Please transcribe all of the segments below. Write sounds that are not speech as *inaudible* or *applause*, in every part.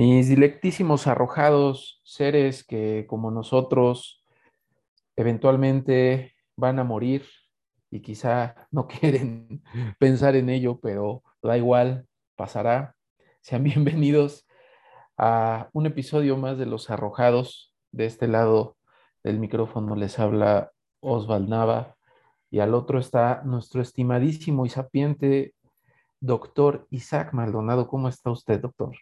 Mis dilectísimos arrojados seres que como nosotros eventualmente van a morir y quizá *laughs* no quieren pensar en ello, pero da igual, pasará. Sean *laughs* bienvenidos a un episodio más de Los Arrojados. De este lado del micrófono les habla Osval Nava y al otro está nuestro estimadísimo y sapiente doctor Isaac Maldonado. ¿Cómo está usted, doctor?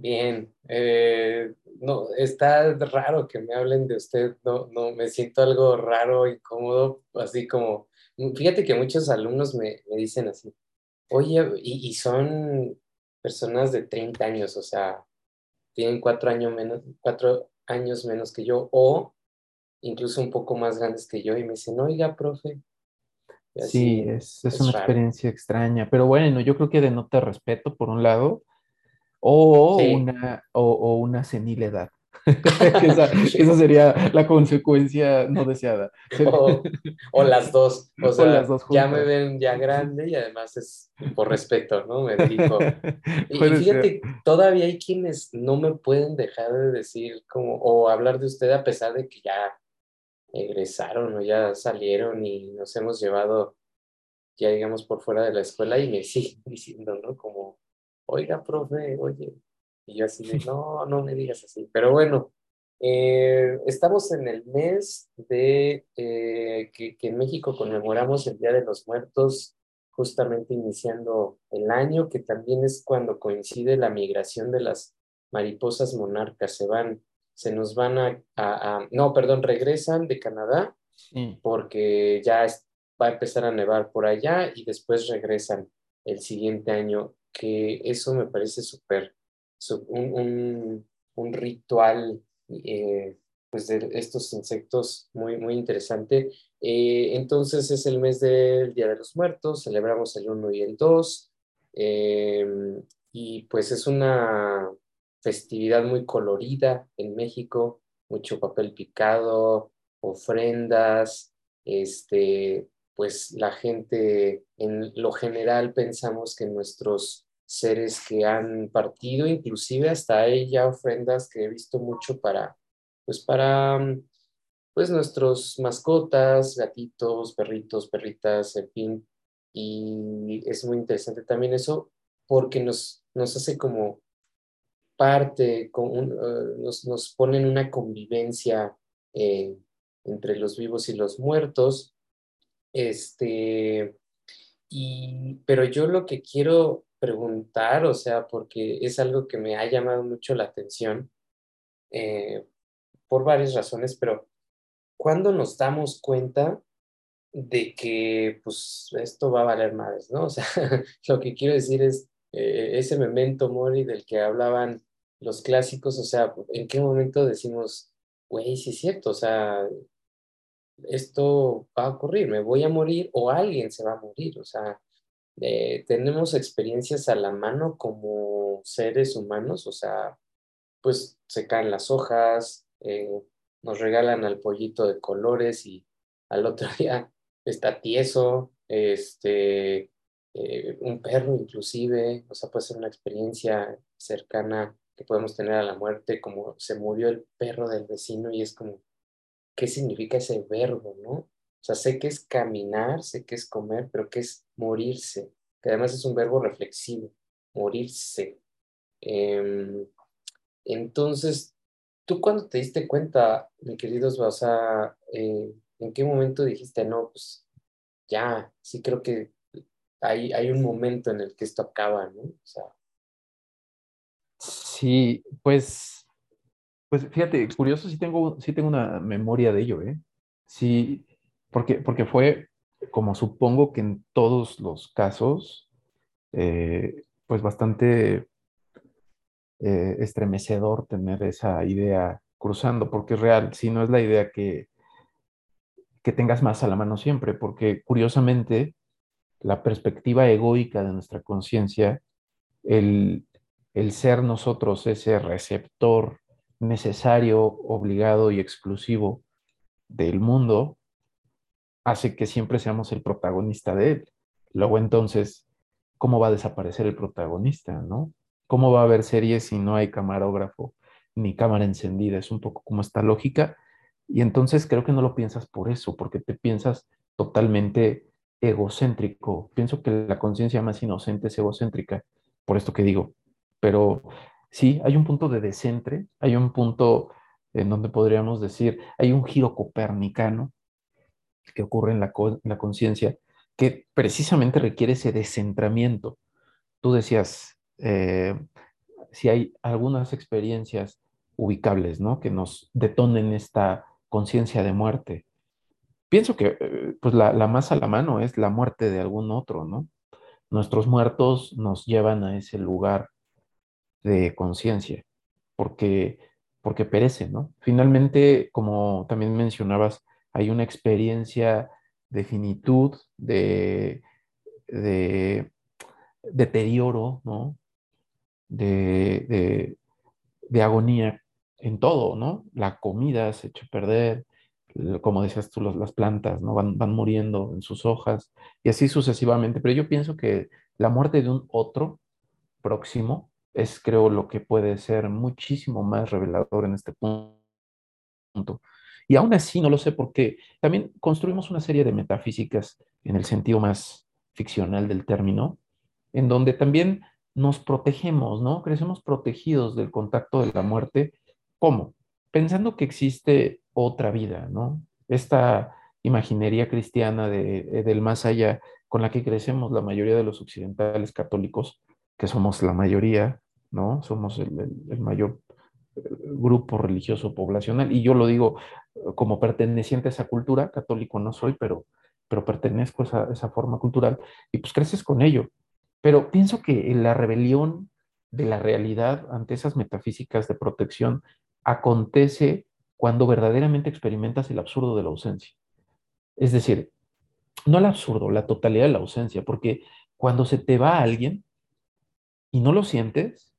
Bien, eh, no, está raro que me hablen de usted, no, no, me siento algo raro, incómodo, así como, fíjate que muchos alumnos me, me dicen así, oye, y, y, son personas de 30 años, o sea, tienen cuatro años menos, cuatro años menos que yo, o incluso un poco más grandes que yo, y me dicen, oiga, profe. sí, es, es, una experiencia extraña, pero bueno, yo creo que denota respeto por un lado, o, una, o, una senilidad. *laughs* *laughs* esa, sería la consecuencia no deseada. O, las dos. *laughs* O sea, las dos ya me ven ya grande y además es por respeto, ¿no? Me dijo. Y, fíjate, todavía hay quienes no me pueden dejar de decir como, o hablar de usted a pesar de que ya egresaron o ya salieron y nos hemos llevado ya digamos por fuera de la escuela y me siguen diciendo, ¿no? Como, oiga, profe, oye. Y yo así de, *laughs* no, no me digas así. Pero bueno, eh, estamos en el mes de eh, que, que, en México conmemoramos el Día de los Muertos, justamente iniciando el año, que también es cuando coincide la migración de las mariposas monarcas. Se van, se nos van a, a, no, perdón, regresan de Canadá porque ya va a empezar a nevar por allá y después regresan el siguiente año que eso me parece súper, un, un, ritual eh, pues de estos insectos muy, muy interesante. Eh, entonces es el mes del Día de los Muertos, celebramos el 1 y el 2, em, y pues es una festividad muy colorida en México, mucho papel picado, ofrendas, este, pues la gente en lo general pensamos que nuestros seres que han partido, inclusive hasta hay ya ofrendas que he visto mucho para, pues para, pues nuestros mascotas, gatitos, perritos, perritas, en fin, y es muy interesante también eso porque nos, nos hace como parte, con eh, nos, nos pone una convivencia eh, entre los vivos y los muertos, este, y, pero yo lo que quiero preguntar, o sea, porque es algo que me ha llamado mucho la atención eh, por varias razones, pero ¿cuándo nos damos cuenta de que pues esto va a valer más, ¿no? *laughs* O sea, lo que quiero decir es eh, ese memento mori del que hablaban los clásicos, o sea, ¿en qué momento decimos, güey, sí es cierto, o sea, esto va a ocurrir, me voy a morir o alguien se va a morir, o sea, eh, tenemos experiencias a la mano como seres humanos, o sea, pues se caen las hojas, eh, nos regalan al pollito de colores y al otro *laughs* día está tieso, este, eh, un perro inclusive, o sea, puede ser una experiencia cercana que podemos tener a la muerte, como se murió el perro del vecino y es como, qué significa ese verbo, ¿no? O sea, sé que es caminar, sé que es comer, pero que es morirse, que además es un verbo reflexivo, morirse. Em, entonces, ¿tú cuando te diste cuenta, mi queridos Basa, eh, en qué momento dijiste, no, pues ya, sí creo que hay, hay un momento en el que esto acaba, ¿no? Sí, pues pues fíjate, curioso, sí tengo, sí tengo una memoria de ello, ¿eh? Sí, porque, porque fue, como supongo que en todos los casos, eh, pues bastante eh, estremecedor tener esa idea cruzando, porque es real, si no es la idea que, que tengas más a la mano siempre, porque curiosamente la perspectiva egoica de nuestra conciencia, el, el ser nosotros ese receptor necesario, obligado y exclusivo del mundo, hace que siempre seamos el protagonista de él. Luego entonces, ¿cómo va a desaparecer el protagonista, no? ¿Cómo va a haber series si no hay camarógrafo ni cámara encendida? Es un poco como esta lógica. Y entonces creo que no lo piensas por eso, porque te piensas totalmente egocéntrico. Pienso que la conciencia más inocente es egocéntrica, por esto que digo. Pero sí, hay un punto de descentre, hay un punto en donde podríamos decir, hay un giro copernicano que ocurre en la, conciencia que precisamente requiere ese descentramiento. Tú decías, eh, si hay algunas experiencias ubicables, ¿no? Que nos detonen esta conciencia de muerte. Pienso que eh, pues la, la, más a la mano es la muerte de algún otro, ¿no? Nuestros muertos nos llevan a ese lugar de conciencia, porque, porque perece, ¿no? Finalmente, como también mencionabas, hay una experiencia de finitud, de, de deterioro, ¿no? De, de, agonía en todo, ¿no? La comida se echa a perder, como decías tú, las plantas, ¿no? Van, van muriendo en sus hojas y así sucesivamente. Pero yo pienso que la muerte de un otro próximo es, creo, lo que puede ser muchísimo más revelador en este punto. Y aún así no lo sé porque también construimos una serie de metafísicas en el sentido más ficcional del término, en donde también nos protegemos, ¿no? Crecemos protegidos del contacto de la muerte. ¿Cómo? Pensando que existe otra vida, ¿no? Esta imaginería cristiana de, del más allá con la que crecemos la mayoría de los occidentales católicos, que somos la mayoría, ¿no? Somos el, mayor eh, grupo religioso poblacional, y yo lo digo eh, como perteneciente a esa cultura, católico no soy, pero, pero pertenezco a esa, esa forma cultural, y pues creces con ello. Pero pienso que la rebelión de la realidad ante esas metafísicas de protección acontece cuando verdaderamente experimentas el absurdo de la ausencia. Es decir, no el absurdo, la totalidad de la ausencia, porque cuando se te va alguien y no lo sientes,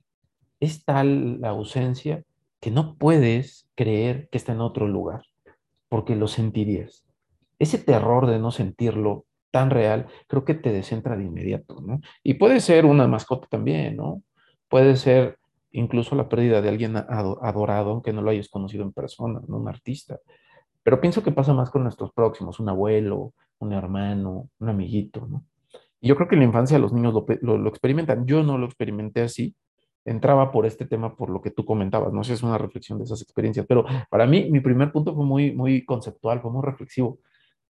es tal la ausencia que no puedes creer que está en otro lugar, porque lo sentirías. Ese terror de no sentirlo tan real, creo que te descentra de inmediato, ¿no? Y puede ser una mascota también, ¿no? Puede ser incluso la pérdida de alguien adorado, aunque no lo hayas conocido en persona. Un artista. Pero pienso que pasa más con nuestros próximos, un abuelo, un hermano, un amiguito, ¿no? Y yo creo que en la infancia los niños lo, experimentan. Yo no lo experimenté así. Entraba por este tema, por lo que tú comentabas. No sé si es una reflexión de esas experiencias, pero para mí mi primer punto fue muy, muy conceptual, fue muy reflexivo.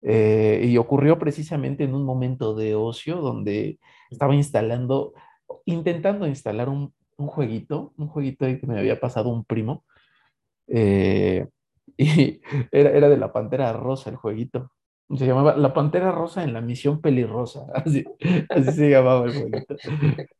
Eh, y ocurrió precisamente en un momento de ocio donde estaba instalando, intentando instalar un, un jueguito, un jueguito que me había pasado un primo. Eh, *laughs* y era, era de la Pantera Rosa el jueguito. Se llamaba La Pantera Rosa en la misión pelirrosa. *laughs* Así, así se llamaba el jueguito.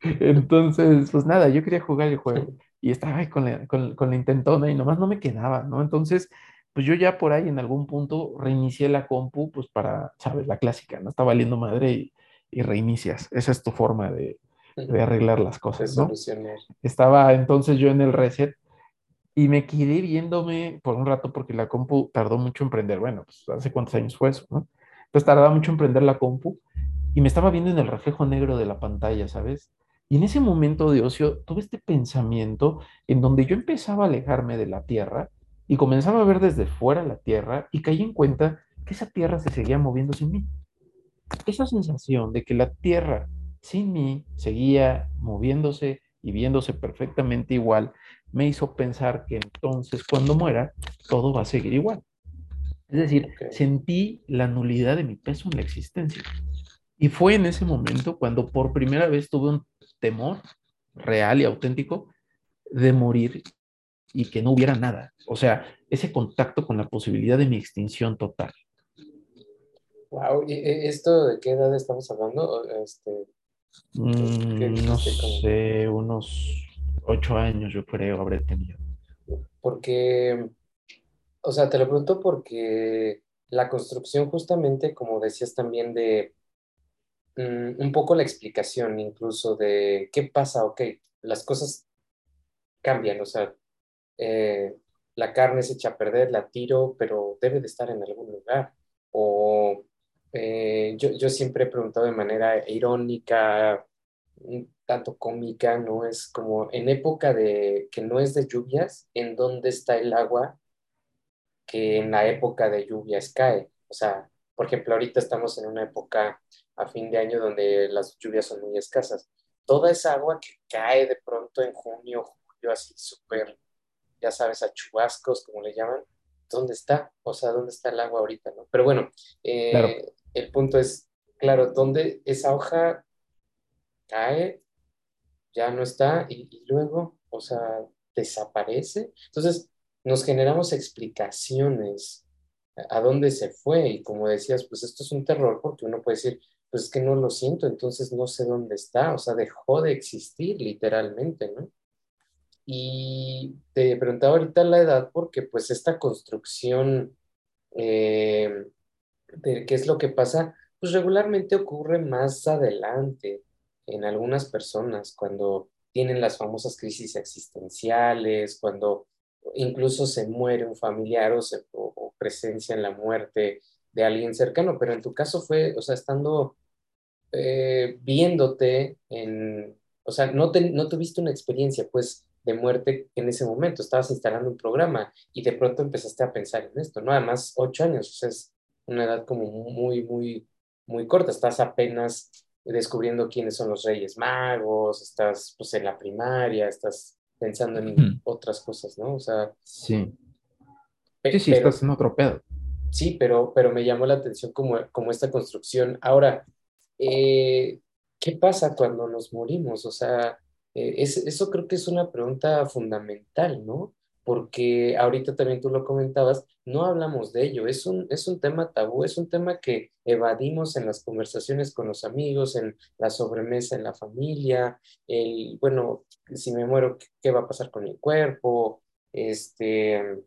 Entonces, pues nada, yo quería jugar el juego y estaba ahí con la, con, con la intentona y nomás no me quedaba, ¿no? Entonces, pues yo ya por ahí en algún punto reinicié la compu, pues para, sabes, la clásica, ¿no? Está valiendo madre y, y reinicias. Esa es tu forma de, de arreglar las cosas, ¿no? Estaba entonces yo en el reset y me quedé viéndome por un rato porque la compu tardó mucho en prender. Bueno, pues hace cuántos años fue eso, ¿no? Pues tardaba mucho en prender la compu y me estaba viendo en el reflejo negro de la pantalla, ¿sabes? Y en ese momento de ocio tuve este pensamiento en donde yo empezaba a alejarme de la Tierra y comenzaba a ver desde fuera la Tierra y caí en cuenta que esa Tierra se seguía moviendo sin mí. Esa sensación de que la Tierra sin mí seguía moviéndose y viéndose perfectamente igual, me hizo pensar que entonces cuando muera, todo va a seguir igual. Es decir, sentí la nulidad de mi peso en la existencia. Y fue en ese momento cuando por primera vez tuve un temor real y auténtico de morir y que no hubiera nada. O sea, ese contacto con la posibilidad de mi extinción total. Wow, ¿y esto de qué edad estamos hablando? Este, Mm, no sé, unos ocho años yo creo habré tenido. Porque, o sea, te lo pregunto porque la construcción justamente, como decías también, de mm, un poco la explicación incluso de qué pasa, ok, las cosas cambian, o sea, eh, la carne se echa a perder, la tiro, pero debe de estar en algún lugar. O eh, yo, yo, siempre he preguntado de manera irónica, tanto cómica, ¿no? Es como en época de que no es de lluvias, ¿en dónde está el agua que en la época de lluvias cae? O sea, por ejemplo, ahorita estamos en una época a fin de año donde las lluvias son muy escasas. Toda esa agua que cae de pronto en junio, julio, así súper, ya sabes, a chubascos, como le llaman, ¿dónde está? O sea, ¿dónde está el agua ahorita? ¿no? Pero bueno, eh, el punto es, claro, ¿dónde esa hoja cae? Ya no está y, luego, o sea, desaparece. Entonces, nos generamos explicaciones a dónde se fue y como decías, pues esto es un terror porque uno puede decir, pues es que no lo siento, entonces no sé dónde está, o sea, dejó de existir literalmente, ¿no? Y te preguntaba ahorita la edad porque pues esta construcción eh, de qué es lo que pasa, pues regularmente ocurre más adelante en algunas personas cuando tienen las famosas crisis existenciales, cuando incluso se muere un familiar o, se, presencia en la muerte de alguien cercano, pero en tu caso fue, o sea, estando eh, viéndote en, o sea, no, te, no tuviste una experiencia, pues, de muerte en ese momento, estabas instalando un programa y de pronto empezaste a pensar en esto, ¿no? Además, ocho años, o sea, es una edad como muy, muy, muy corta, estás apenas descubriendo quiénes son los Reyes Magos, estás pues en la primaria, estás pensando en otras cosas, ¿no? O sea... Sí. Sí, sí, estás en otro pedo. Sí, pero, pero me llamó la atención como, como esta construcción. Ahora, eh, ¿qué pasa cuando nos morimos? O sea, eh, eso creo que es una pregunta fundamental, ¿no? Porque ahorita también tú lo comentabas, no hablamos de ello, es un, es un tema tabú, es un tema que evadimos en las conversaciones con los amigos, en la sobremesa en la familia, el, bueno, si me muero, ¿qué va a pasar con mi cuerpo? Este,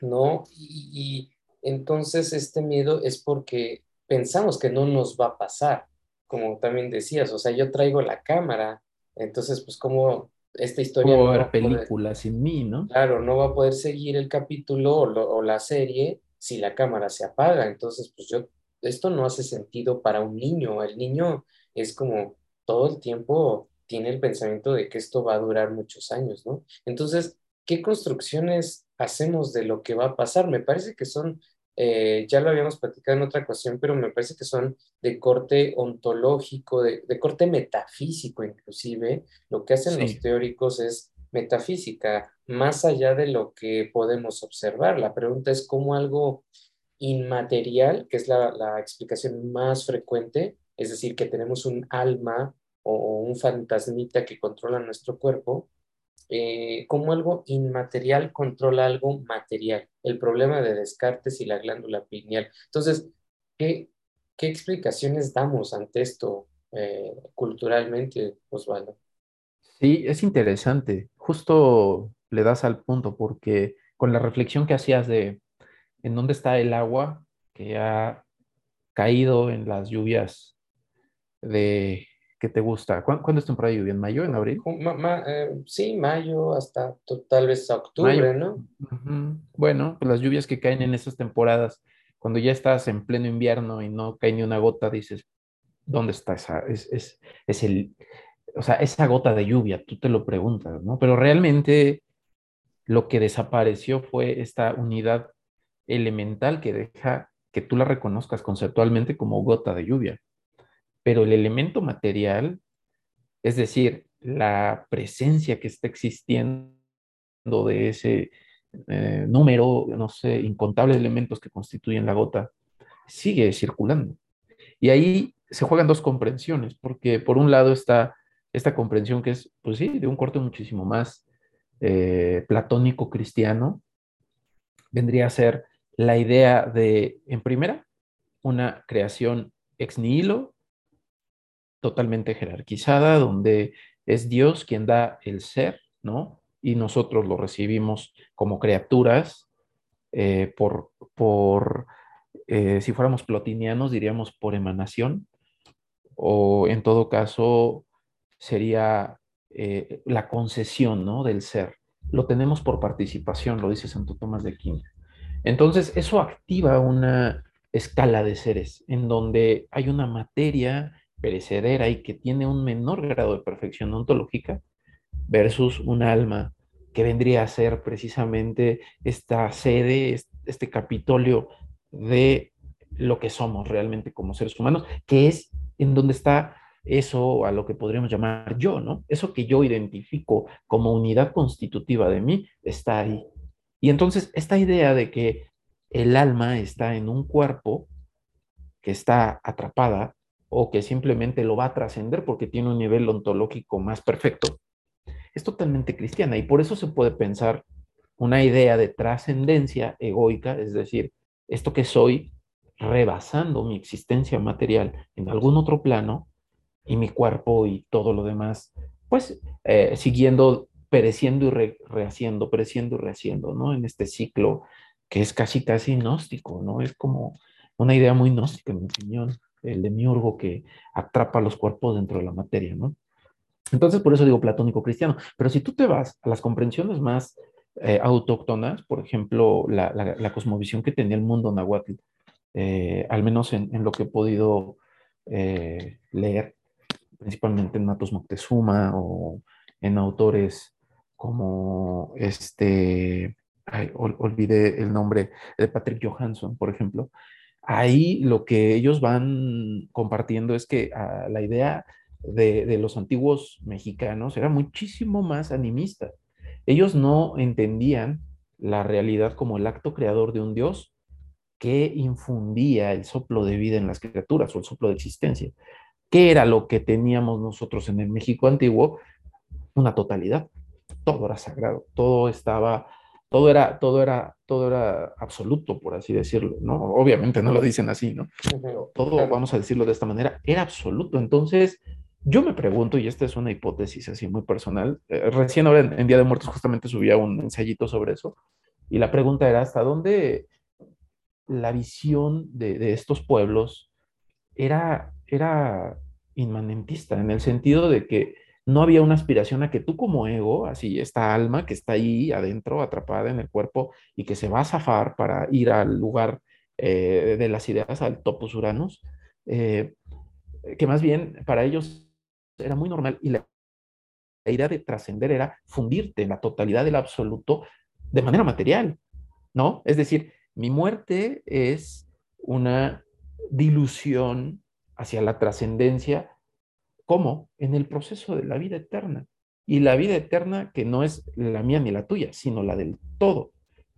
¿no? Y, y entonces este miedo es porque pensamos que no nos va a pasar, como también decías, o sea, yo traigo la cámara, entonces, pues, como esta historia... No va a haber películas sin mí, ¿no? Claro, no va a poder seguir el capítulo o, la serie si la cámara se apaga. Entonces, pues yo, esto no hace sentido para un niño. El niño es como todo el tiempo tiene el pensamiento de que esto va a durar muchos años, ¿no? Entonces, ¿qué construcciones hacemos de lo que va a pasar? Me parece que son eh, ya lo habíamos platicado en otra ocasión, pero me parece que son de corte ontológico, de, corte metafísico inclusive. Lo que hacen los teóricos es metafísica, más allá de lo que podemos observar. La pregunta es cómo algo inmaterial, que es la, la explicación más frecuente, es decir, que tenemos un alma o un fantasmita que controla nuestro cuerpo, eh, cómo algo inmaterial controla algo material, el problema de Descartes y la glándula pineal. Entonces, ¿qué, explicaciones damos ante esto eh, culturalmente, Osvaldo? Sí, es interesante. Justo le das al punto porque con la reflexión que hacías de en dónde está el agua que ha caído en las lluvias de ¿Qué te gusta? ¿Cuándo, es temporada de lluvia? ¿En mayo? ¿En abril? Eh, sí, mayo hasta tal vez octubre, ¿no? Bueno, pues las lluvias que caen en esas temporadas, cuando ya estás en pleno invierno y no cae ni una gota, dices, ¿dónde está esa? Es, es, es el, o sea, esa gota de lluvia, tú te lo preguntas, ¿no? Pero realmente lo que desapareció fue esta unidad elemental que deja que tú la reconozcas conceptualmente como gota de lluvia pero el elemento material, es decir, la presencia que está existiendo de ese eh, número, no sé, incontables elementos que constituyen la gota, sigue circulando. Y ahí se juegan dos comprensiones, porque por un lado está esta comprensión que es, pues sí, de un corte muchísimo más eh, platónico cristiano, vendría a ser la idea de, en primera, una creación ex nihilo, totalmente jerarquizada, donde es Dios quien da el ser, ¿no? Y nosotros lo recibimos como criaturas eh, por, por eh, si fuéramos plotinianos, diríamos por emanación, o en todo caso sería eh, la concesión, ¿no? Del ser. Lo tenemos por participación, lo dice Santo Tomás de Aquino. Entonces, eso activa una escala de seres en donde hay una materia perecedera y que tiene un menor grado de perfección ontológica versus un alma que vendría a ser precisamente esta sede, este capitolio de lo que somos realmente como seres humanos, que es en donde está eso a lo que podríamos llamar yo, ¿no? Eso que yo identifico como unidad constitutiva de mí está ahí. Y entonces esta idea de que el alma está en un cuerpo que está atrapada o que simplemente lo va a trascender porque tiene un nivel ontológico más perfecto, es totalmente cristiana y por eso se puede pensar una idea de trascendencia egoica, es decir, esto que soy rebasando mi existencia material en algún otro plano y mi cuerpo y todo lo demás, pues eh, siguiendo, pereciendo y rehaciendo, pereciendo y rehaciendo, ¿no? En este ciclo que es casi, casi gnóstico, ¿no? Es como una idea muy gnóstica, en mi opinión, el demiurgo que atrapa los cuerpos dentro de la materia, ¿no? Entonces, por eso digo platónico cristiano. Pero si tú te vas a las comprensiones más eh, autóctonas, por ejemplo, la, cosmovisión que tenía el mundo nahuatl, eh, al menos en, lo que he podido eh, leer, principalmente en Matos Moctezuma o en autores como este, olvidé el nombre de Patrick Johansson, por ejemplo. Ahí lo que ellos van compartiendo es que ah, la idea de, los antiguos mexicanos era muchísimo más animista. Ellos no entendían la realidad como el acto creador de un Dios que infundía el soplo de vida en las criaturas o el soplo de existencia. ¿Qué era lo que teníamos nosotros en el México antiguo? Una totalidad. Todo era sagrado, todo estaba, todo era, todo era, todo era absoluto, por así decirlo, ¿no? Obviamente no lo dicen así, ¿no? Todo, vamos a decirlo de esta manera, era absoluto. Entonces, yo me pregunto, y esta es una hipótesis así muy personal, eh, recién ahora en, Día de Muertos justamente subía un ensayito sobre eso, y la pregunta era hasta dónde la visión de, estos pueblos era, era inmanentista, en el sentido de que no había una aspiración a que tú como ego, así esta alma que está ahí adentro, atrapada en el cuerpo y que se va a zafar para ir al lugar eh, de las ideas, al topos uranus, eh, que más bien para ellos era muy normal y la, idea de trascender era fundirte en la totalidad del absoluto de manera material, ¿no? Es decir, mi muerte es una dilución hacia la trascendencia, como en el proceso de la vida eterna. Y la vida eterna que no es la mía ni la tuya, sino la del todo.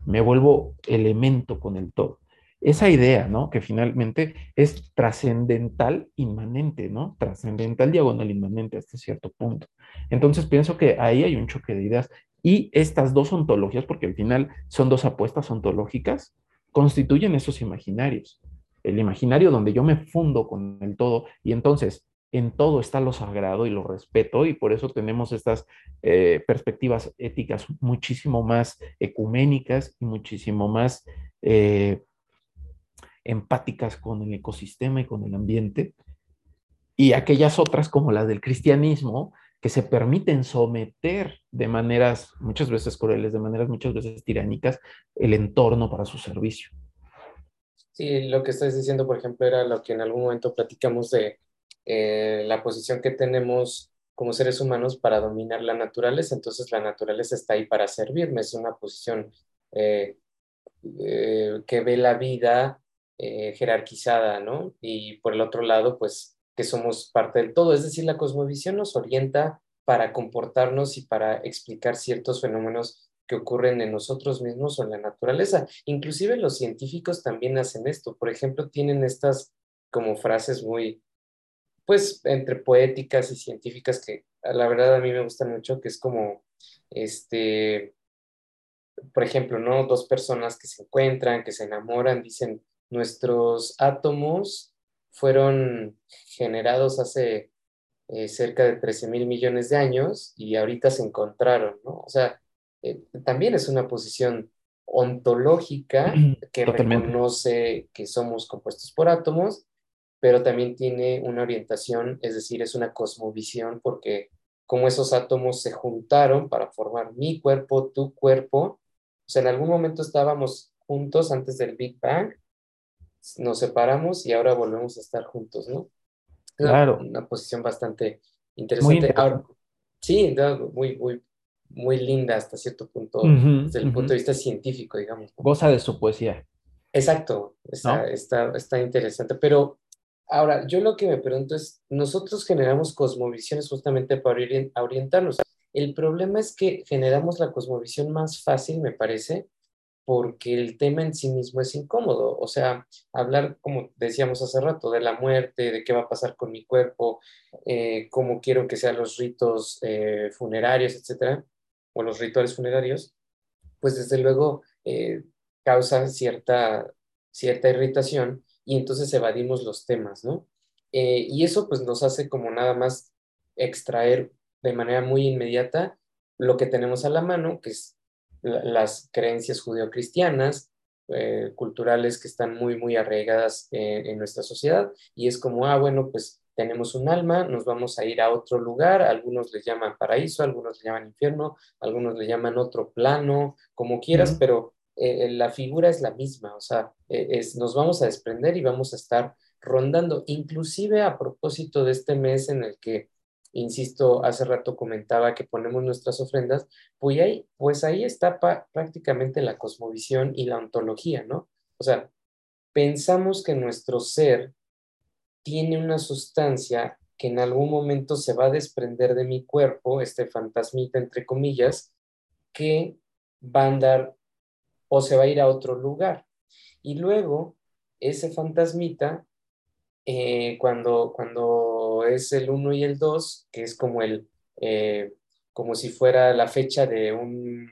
Me vuelvo elemento con el todo esa idea, ¿no? Que finalmente es trascendental inmanente, ¿no? Trascendental diagonal inmanente hasta cierto punto. Entonces pienso que ahí hay un choque de ideas y estas dos ontologías, porque al final son dos apuestas ontológicas, constituyen esos imaginarios. El imaginario donde yo me fundo con el todo y entonces en todo está lo sagrado y lo respeto y por eso tenemos estas eh, perspectivas éticas muchísimo más ecuménicas y muchísimo más... Eh, empáticas con el ecosistema y con el ambiente, y aquellas otras como las del cristianismo, que se permiten someter de maneras muchas veces crueles, de maneras muchas veces tiránicas, el entorno para su servicio. Sí, lo que estás diciendo, por ejemplo, era lo que en algún momento platicamos de eh, la posición que tenemos como seres humanos para dominar la naturaleza. Entonces, la naturaleza está ahí para servirme, es una posición eh, eh, que ve la vida jerarquizada, ¿no? Y por el otro lado, pues que somos parte del todo. Es decir, la cosmovisión nos orienta para comportarnos y para explicar ciertos fenómenos que ocurren en nosotros mismos o en la naturaleza. Inclusive los científicos también hacen esto. Por ejemplo, tienen estas como frases muy, pues, entre poéticas y científicas que la verdad a mí me gustan mucho, que es como, este, por ejemplo, ¿no? Dos personas que se encuentran, que se enamoran, dicen, Nuestros átomos fueron generados hace eh, cerca de 13 mil millones de años y ahorita se encontraron, ¿no? O sea, eh, también es una posición ontológica *clears throat* que reconoce que somos compuestos por átomos, pero también tiene una orientación, es decir, es una cosmovisión porque como esos átomos se juntaron para formar mi cuerpo, tu cuerpo, o sea, en algún momento estábamos juntos antes del Big Bang nos separamos y ahora volvemos a estar juntos, ¿no? Claro. Una, posición bastante interesante. sí, muy, muy, muy linda hasta cierto punto, desde el punto de vista científico, digamos. Goza de su poesía. Exacto, está, está, está interesante. Pero ahora, yo lo que me pregunto es, nosotros generamos cosmovisiones justamente para orientarnos. El problema es que generamos la cosmovisión más fácil, me parece, porque el tema en sí mismo es incómodo. O sea, hablar, como decíamos hace rato, de la muerte, de qué va a pasar con mi cuerpo, eh, cómo quiero que sean los ritos eh, funerarios, etcétera, o los rituales funerarios, pues desde luego eh, causa cierta, cierta irritación y entonces evadimos los temas, ¿no? y eso pues nos hace como nada más extraer de manera muy inmediata lo que tenemos a la mano, que es las creencias judeocristianas, eh, culturales que están muy, muy arraigadas en nuestra sociedad. Y es como, ah, bueno, pues tenemos un alma, nos vamos a ir a otro lugar, algunos le llaman paraíso, algunos le llaman infierno, algunos le llaman otro plano, como quieras, pero eh, la figura es la misma, o sea, e, es, nos vamos a desprender y vamos a estar rondando, inclusive a propósito de este mes en el que insisto, hace rato comentaba que ponemos nuestras ofrendas, pues ahí, pues ahí está prácticamente la cosmovisión y la ontología, ¿no? O sea, pensamos que nuestro ser tiene una sustancia que en algún momento se va a desprender de mi cuerpo, este fantasmita entre comillas, que va a andar o se va a ir a otro lugar. Y luego, ese fantasmita eh, cuando, cuando es el 1 y el 2, que es como, el, eh, como si fuera la fecha de un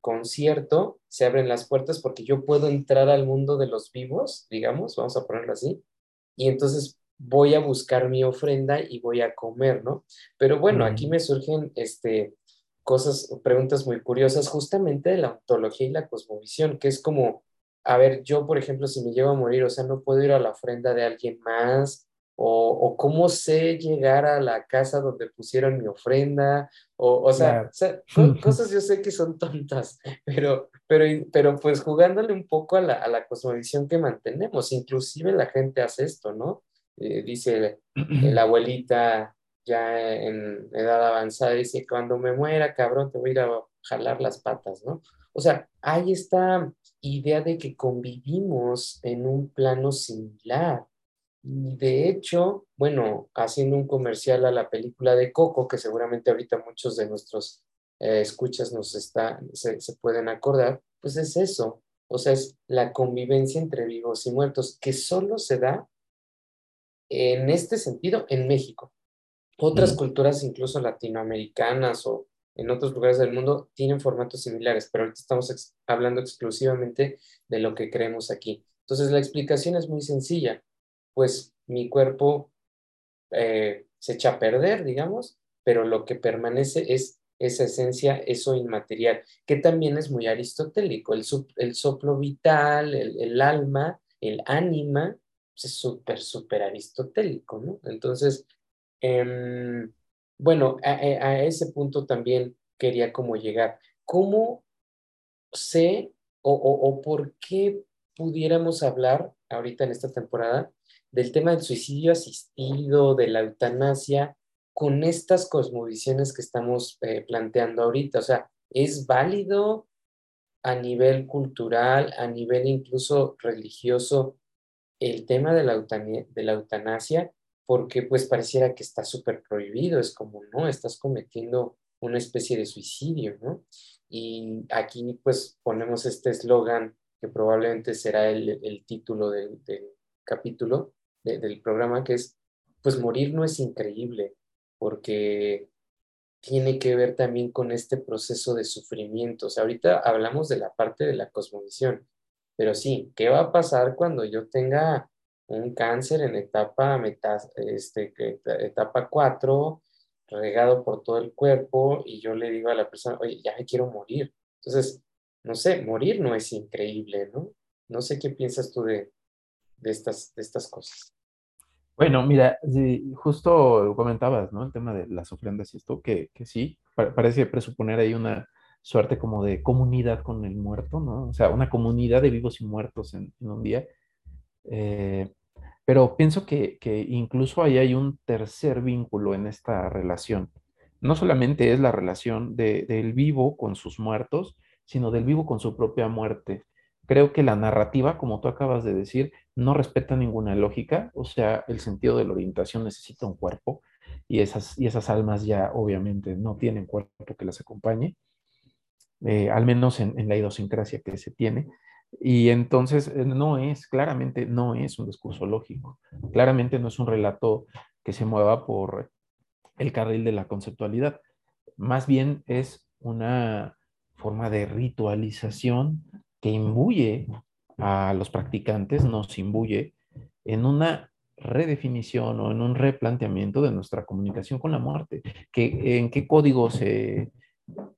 concierto, se abren las puertas porque yo puedo entrar al mundo de los vivos, digamos, vamos a ponerlo así, y entonces voy a buscar mi ofrenda y voy a comer, ¿no? Pero bueno, aquí me surgen este, cosas, preguntas muy curiosas justamente de la ontología y la cosmovisión, que es como a ver, yo, por ejemplo, si me llevo a morir, o sea, no puedo ir a la ofrenda de alguien más, o, cómo sé llegar a la casa donde pusieron mi ofrenda, o, o sea, *laughs* cosas yo sé que son tontas, *laughs* pero, pero, pero pues jugándole un poco a la, a la cosmovisión que mantenemos, inclusive la gente hace esto, ¿no? Eh, dice *clears throat* la abuelita ya en edad avanzada, dice, cuando me muera, cabrón, te voy a ir a jalar las patas, ¿no? O sea, hay esta idea de que convivimos en un plano similar. Y de hecho, bueno, haciendo un comercial a la película de Coco, que seguramente ahorita muchos de nuestros eh, escuchas nos está, se, se pueden acordar, pues es eso. O sea, es la convivencia entre vivos y muertos, que solo se da en este sentido en México. Otras culturas, incluso latinoamericanas o en otros lugares del mundo tienen formatos similares, pero ahorita estamos hablando exclusivamente de lo que creemos aquí. Entonces, la explicación es muy sencilla, pues mi cuerpo eh, se echa a perder, digamos, pero lo que permanece es esa esencia, eso inmaterial, que también es muy aristotélico, el, el soplo vital, el, alma, el ánima, pues, es súper, súper aristotélico, ¿no? Entonces, eh, bueno, a, ese punto también quería como llegar. ¿Cómo sé o, por qué pudiéramos hablar ahorita en esta temporada del tema del suicidio asistido, de la eutanasia, con estas cosmovisiones que estamos eh, planteando ahorita? O sea, ¿es válido a nivel cultural, a nivel incluso religioso, el tema de la, de la eutanasia? Porque pues pareciera que está súper prohibido, es como, no, estás cometiendo una especie de suicidio, ¿no? Y aquí pues ponemos este eslogan que probablemente será el, título del, capítulo del programa, que es, pues morir no es increíble, porque tiene que ver también con este proceso de sufrimiento. O sea, ahorita hablamos de la parte de la cosmovisión, pero sí, ¿qué va a pasar cuando yo tenga un cáncer en etapa, este, etapa 4, regado por todo el cuerpo, y yo le digo a la persona, oye, ya me quiero morir. Entonces, no sé, morir no es increíble, ¿no? No sé qué piensas tú de, de, estas, de estas cosas. Bueno, mira, justo comentabas, ¿no? El tema de las ofrendas y esto, que, que sí, parece presuponer ahí una suerte como de comunidad con el muerto, ¿no? O sea, una comunidad de vivos y muertos en, un día. Eh, Pero pienso que, incluso ahí hay un tercer vínculo en esta relación. No solamente es la relación del vivo con sus muertos, sino del vivo con su propia muerte. Creo que la narrativa, como tú acabas de decir, no respeta ninguna lógica, o sea, el sentido de la orientación necesita un cuerpo y esas, y esas almas ya obviamente no tienen cuerpo que las acompañe, eh, al menos en, en la idiosincrasia que se tiene. Y entonces eh, no es, claramente no es un discurso lógico, claramente no es un relato que se mueva por el carril de la conceptualidad, más bien es una forma de ritualización que imbuye a los practicantes, nos imbuye en una redefinición o en un replanteamiento de nuestra comunicación con la muerte. que ¿En qué código se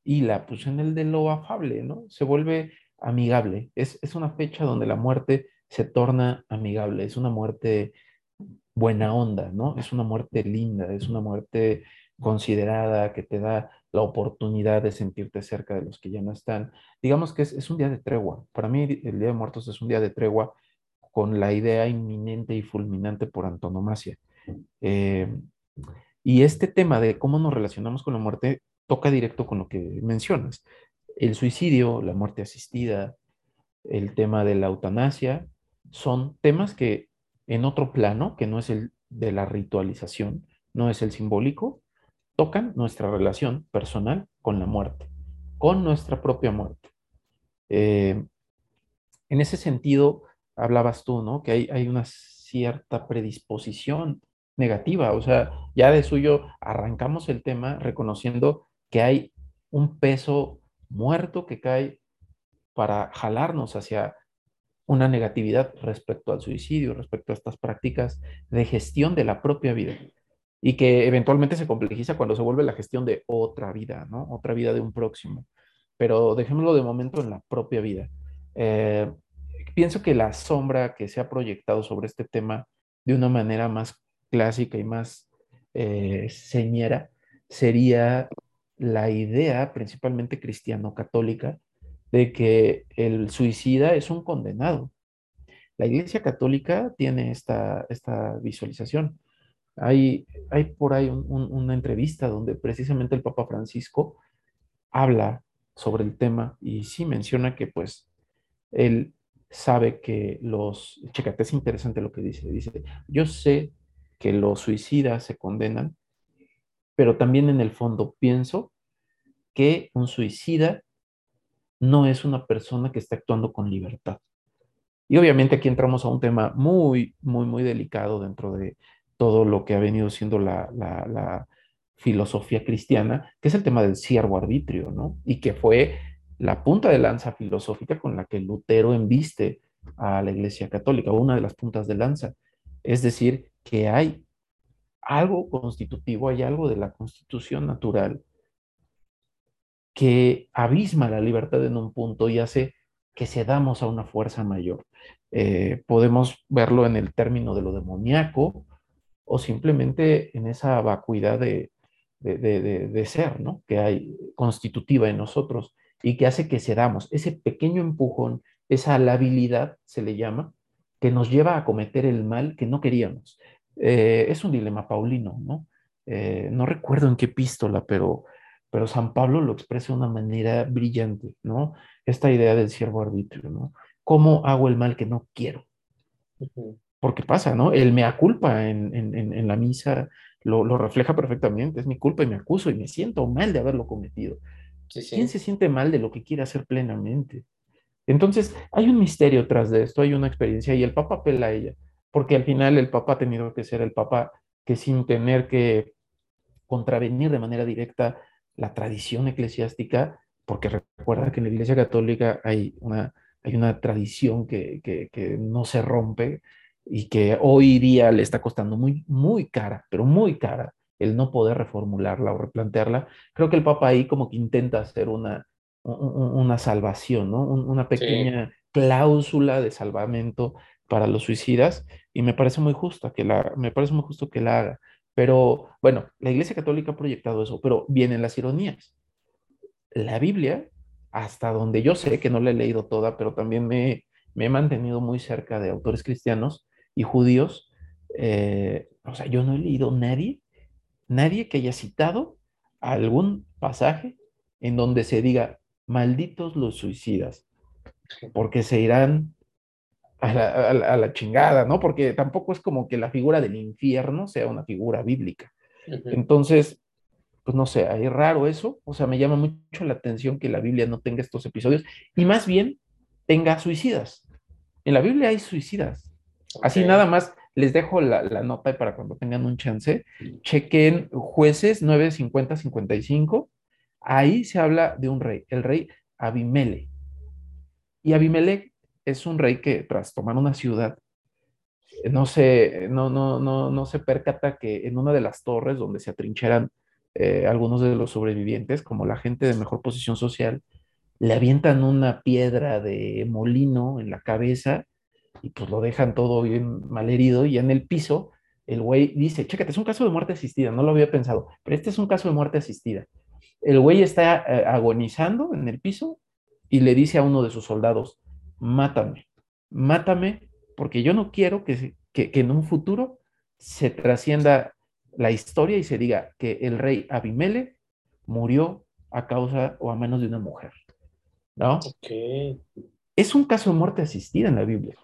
hila? Pues en el de lo afable, ¿no? Se vuelve amigable. Es, una fecha donde la muerte se torna amigable, es una muerte buena onda, ¿no? Es una muerte linda, es una muerte considerada que te da la oportunidad de sentirte cerca de los que ya no están. Digamos que es, un día de tregua. Para mí el Día de Muertos es un día de tregua con la idea inminente y fulminante por antonomasia. Eh, y este tema de cómo nos relacionamos con la muerte toca directo con lo que mencionas el suicidio, la muerte asistida, el tema de la eutanasia, son temas que en otro plano, que no es el de la ritualización, no es el simbólico, tocan nuestra relación personal con la muerte, con nuestra propia muerte. Eh, en ese sentido, hablabas tú, ¿no? Que hay, hay una cierta predisposición negativa, o sea, ya de suyo arrancamos el tema reconociendo que hay un peso muerto que cae para jalarnos hacia una negatividad respecto al suicidio, respecto a estas prácticas de gestión de la propia vida y que eventualmente se complejiza cuando se vuelve la gestión de otra vida, ¿no? Otra vida de un próximo. Pero dejémoslo de momento en la propia vida. Eh, pienso que la sombra que se ha proyectado sobre este tema de una manera más clásica y más eh, señera sería la idea, principalmente cristiano-católica, de que el suicida es un condenado. La Iglesia Católica tiene esta, esta visualización. Hay, hay por ahí una entrevista donde precisamente el Papa Francisco habla sobre el tema y sí menciona que pues él sabe que los, chécate, es interesante lo que dice, dice, yo sé que los suicidas se condenan, pero también en el fondo pienso que un suicida no es una persona que está actuando con libertad. Y obviamente aquí entramos a un tema muy, muy, muy delicado dentro de todo lo que ha venido siendo la, filosofía cristiana, que es el tema del siervo arbitrio, ¿no? Y que fue la punta de lanza filosófica con la que Lutero embiste a la Iglesia Católica, una de las puntas de lanza. Es decir, que hay algo constitutivo, hay algo de la constitución natural que abisma la libertad en un punto y hace que cedamos a una fuerza mayor. Eh, podemos verlo en el término de lo demoníaco o simplemente en esa vacuidad de, de, ser, ¿no? Que hay constitutiva en nosotros y que hace que cedamos ese pequeño empujón, esa labilidad se le llama, que nos lleva a cometer el mal que no queríamos. Eh, es un dilema paulino, ¿no? Eh, no recuerdo en qué epístola, pero, pero San Pablo lo expresa de una manera brillante, ¿no? Esta idea del siervo arbitrio, ¿no? ¿Cómo hago el mal que no quiero? Porque pasa, ¿no? El mea culpa en, en, la misa lo, lo, refleja perfectamente, es mi culpa y me acuso y me siento mal de haberlo cometido. ¿Quién se siente mal de lo que quiere hacer plenamente? Entonces, hay un misterio tras de esto, hay una experiencia y el Papa apela a ella, porque al final el Papa ha tenido que ser el Papa que sin tener que contravenir de manera directa la tradición eclesiástica, porque recuerda que en la Iglesia Católica hay una, hay una tradición que, que, no se rompe y que hoy día le está costando muy, muy cara, pero muy cara el no poder reformularla o replantearla. Creo que el Papa ahí como que intenta hacer una, una salvación, ¿no? Una pequeña cláusula de salvamento para los suicidas y me parece muy justo que la, me parece muy justo que la haga. Pero bueno, la Iglesia Católica ha proyectado eso, pero vienen las ironías. La Biblia, hasta donde yo sé que no la he leído toda, pero también me, me he mantenido muy cerca de autores cristianos y judíos, eh, o sea, yo no he leído nadie, nadie que haya citado algún pasaje en donde se diga, malditos los suicidas, porque se irán a la, chingada, ¿no? Porque tampoco es como que la figura del infierno sea una figura bíblica. Entonces, pues no sé, es raro eso, o sea, me llama mucho la atención que la Biblia no tenga estos episodios y más bien tenga suicidas. En la Biblia hay suicidas. Así nada más les dejo la, nota para cuando tengan un chance, chequen jueces 950-55, ahí se habla de un rey, el rey Abimele. Y Abimele es un rey que tras tomar una ciudad, no se, no, no, no, no se percata que en una de las torres donde se atrincheran eh, algunos de los sobrevivientes, como la gente de mejor posición social, le avientan una piedra de molino en la cabeza y pues lo dejan todo bien mal herido y en el piso el güey dice, chécate, es un caso de muerte asistida, no lo había pensado, pero este es un caso de muerte asistida. El güey está eh, agonizando en el piso y le dice a uno de sus soldados, mátame, mátame, porque yo no quiero que, que en un futuro se trascienda la historia y se diga que el rey Abimele murió a causa o a manos de una mujer. ¿No? Es un caso de muerte asistida en la Biblia,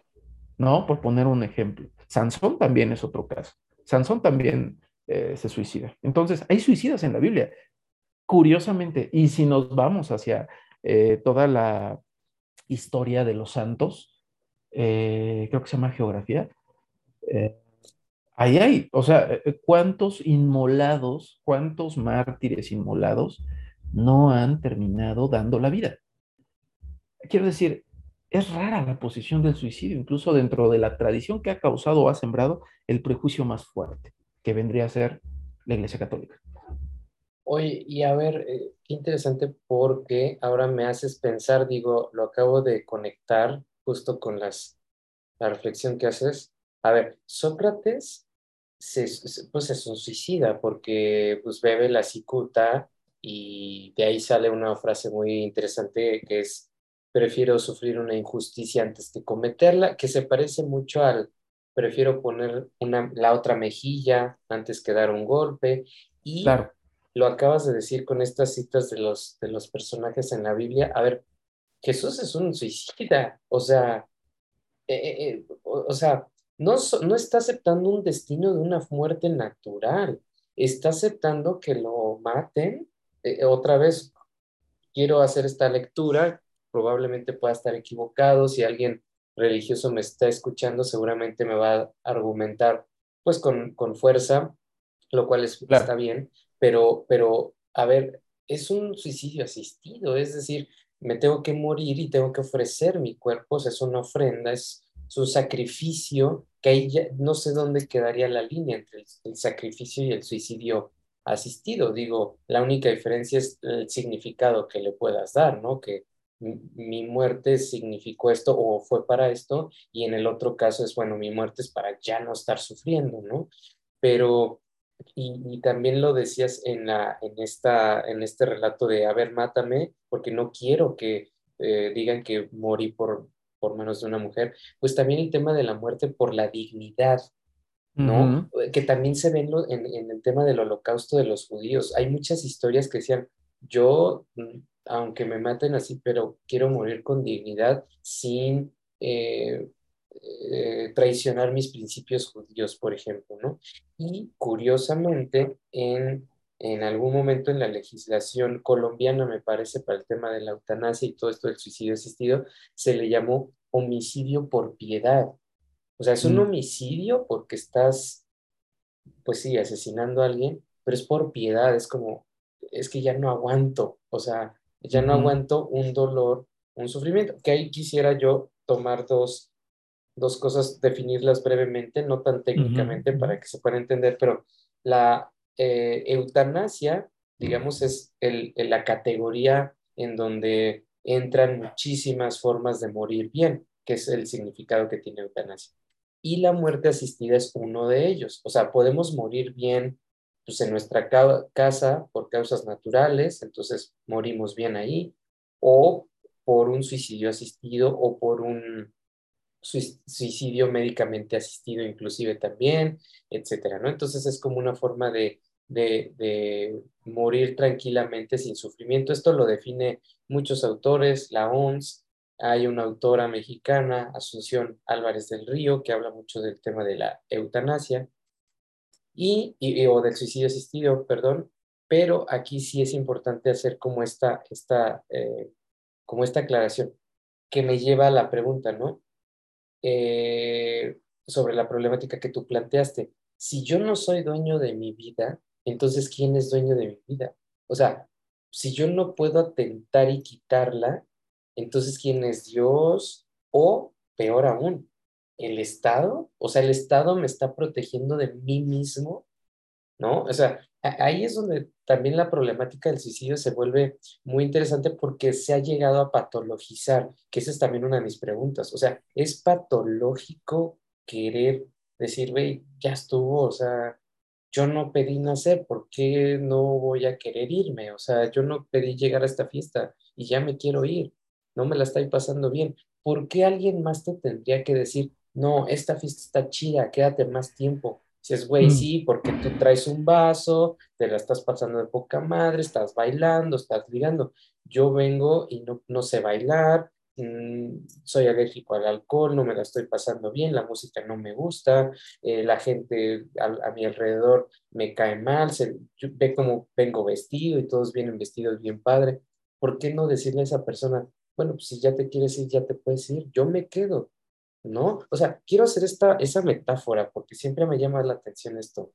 ¿no? Por poner un ejemplo. Sansón también es otro caso. Sansón también eh, se suicida. Entonces, hay suicidas en la Biblia. Curiosamente, y si nos vamos hacia eh, toda la historia de los santos, eh, creo que se llama geografía, ahí hay, o sea, eh, eh, ¿cuántos inmolados, cuántos mártires inmolados no han terminado dando la vida? Quiero decir, es rara la posición del suicidio, incluso dentro de la tradición que ha causado o ha sembrado el prejuicio más fuerte, que vendría a ser la Iglesia Católica. Oye, y a ver, eh, qué interesante porque ahora me haces pensar, digo, lo acabo de conectar justo con las, la reflexión que haces. A ver, Sócrates se, pues es un suicida porque pues bebe la cicuta y de ahí sale una frase muy interesante que es prefiero sufrir una injusticia antes que cometerla, que se parece mucho al prefiero poner una, la otra mejilla antes que dar un golpe y lo acabas de decir con estas citas de los, de los personajes en la Biblia. A ver, Jesús es un suicida, o sea, eh, eh, eh, o sea, no, no está aceptando un destino de una muerte natural, está aceptando que lo maten. Eh, otra vez, quiero hacer esta lectura, probablemente pueda estar equivocado, si alguien religioso me está escuchando, seguramente me va a argumentar pues con, con fuerza, lo cual está bien, pero, pero a ver, es un suicidio asistido, es decir, me tengo que morir y tengo que ofrecer mi cuerpo, es una ofrenda, es su sacrificio, que ahí no sé dónde quedaría la línea entre el, sacrificio y el suicidio asistido. Digo, la única diferencia es el significado que le puedas dar, ¿no? Que mi muerte significó esto o fue para esto, y en el otro caso es, bueno, mi muerte es para ya no estar sufriendo, ¿no? Pero, y, también lo decías en, la, en, esta, en este relato de, a ver, mátame, porque no quiero que eh, digan que morí por, por manos de una mujer, pues también el tema de la muerte por la dignidad, ¿no? Que también se ve en, en, el tema del holocausto de los judíos. Hay muchas historias que decían, yo, mm, aunque me maten así, pero quiero morir con dignidad sin eh, eh, traicionar mis principios judíos, por ejemplo, ¿no? Y curiosamente, en en algún momento en la legislación colombiana, me parece, para el tema de la eutanasia y todo esto del suicidio asistido, se le llamó homicidio por piedad. O sea, es un mm. homicidio porque estás, pues sí, asesinando a alguien, pero es por piedad, es como, es que ya no aguanto, o sea, ya no aguanto un dolor, un sufrimiento, que ahí quisiera yo tomar dos, dos cosas, definirlas brevemente, no tan técnicamente para que se pueda entender, pero la eh, eutanasia, digamos, es el, la categoría en donde entran muchísimas formas de morir bien, que es el significado que tiene eutanasia. Y la muerte asistida es uno de ellos. O sea, podemos morir bien pues, en nuestra casa por causas naturales, entonces morimos bien ahí, o por un suicidio asistido o por un suicidio médicamente asistido inclusive también, etcétera, ¿no? Entonces es como una forma de, de, morir tranquilamente sin sufrimiento. Esto lo define muchos autores, la OMS, hay una autora mexicana, Asunción Álvarez del Río, que habla mucho del tema de la eutanasia y, o del suicidio asistido, perdón, pero aquí sí es importante hacer como esta, esta, eh, como esta aclaración que me lleva a la pregunta, ¿no? Eh, sobre la problemática que tú planteaste. Si yo no soy dueño de mi vida, entonces ¿quién es dueño de mi vida? O sea, si yo no puedo atentar y quitarla, entonces ¿quién es Dios? O peor aún, el Estado, o sea, el Estado me está protegiendo de mí mismo, ¿no? O sea, ahí es donde también la problemática del suicidio se vuelve muy interesante porque se ha llegado a patologizar, que esa es también una de mis preguntas. O sea, ¿es patológico querer decir, güey, ya estuvo, o sea, yo no pedí nacer, ¿por qué no voy a querer irme? O sea, yo no pedí llegar a esta fiesta y ya me quiero ir, no me la estoy pasando bien. ¿Por qué alguien más te tendría que decir, no, esta fiesta está chida, quédate más tiempo? Si es, güey, mm. sí, porque tú traes un vaso, te la estás pasando de poca madre, estás bailando, estás ligando. Yo vengo y no, no sé bailar, Mm, soy alérgico al alcohol, no me la estoy pasando bien, la música no me gusta, eh, la gente a, mi alrededor me cae mal, se, ve cómo vengo vestido y todos vienen vestidos bien padre. ¿Por qué no decirle a esa persona, bueno, pues si ya te quieres ir, ya te puedes ir, yo me quedo, ¿no? O sea, quiero hacer esta, esa metáfora porque siempre me llama la atención esto.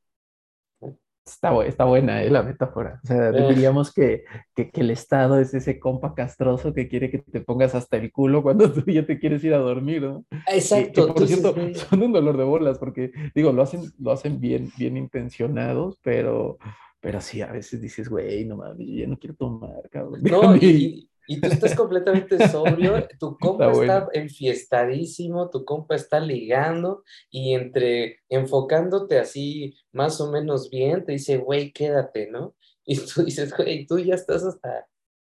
Está, está buena eh, la metáfora. O sea, eh. diríamos que, que, el Estado es ese compa castroso que quiere que te pongas hasta el culo cuando tú ya te quieres ir a dormir, ¿no? Exacto. por cierto, son un dolor de bolas porque, digo, lo hacen, lo hacen bien, bien intencionados, pero, pero sí, a veces dices, güey, no mames, yo ya no quiero tomar, cabrón. No, y, y tú estás completamente sobrio, tu *laughs* compa está, enfiestadísimo, tu compa está ligando y entre enfocándote así más o menos bien, te dice, güey, quédate, ¿no? Y tú dices, güey, tú ya estás hasta,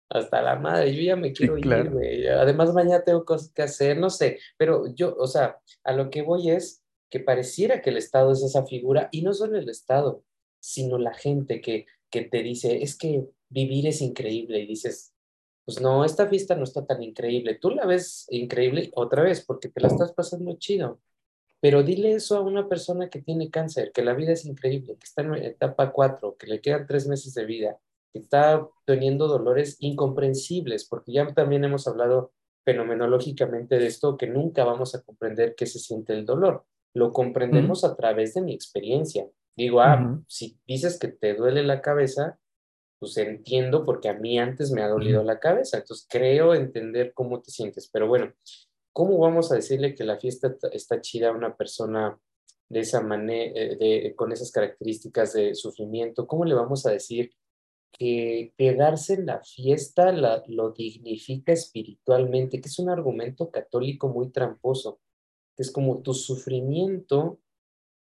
hasta la madre, yo ya me quiero ir, güey. Además, mañana tengo cosas que hacer, no sé, pero yo, o sea, a lo que voy es que pareciera que el Estado es esa figura, y no solo el Estado, sino la gente que, que te dice, es que vivir es increíble, y dices, pues no, esta fiesta no está tan increíble. Tú la ves increíble otra vez porque te la estás pasando chido. Pero dile eso a una persona que tiene cáncer, que la vida es increíble, que está en etapa 4, que le quedan tres meses de vida, que está teniendo dolores incomprensibles, porque ya también hemos hablado fenomenológicamente de esto, que nunca vamos a comprender qué se siente el dolor. Lo comprendemos a través de mi experiencia. Digo, ah, si dices que te duele la cabeza, pues entiendo porque a mí antes me ha dolido la cabeza, entonces creo entender cómo te sientes, pero bueno, ¿cómo vamos a decirle que la fiesta está chida a una persona de esa manera, eh, con esas características de sufrimiento? ¿Cómo le vamos a decir que quedarse en la fiesta la, lo dignifica espiritualmente, que es un argumento católico muy tramposo, que es como tu sufrimiento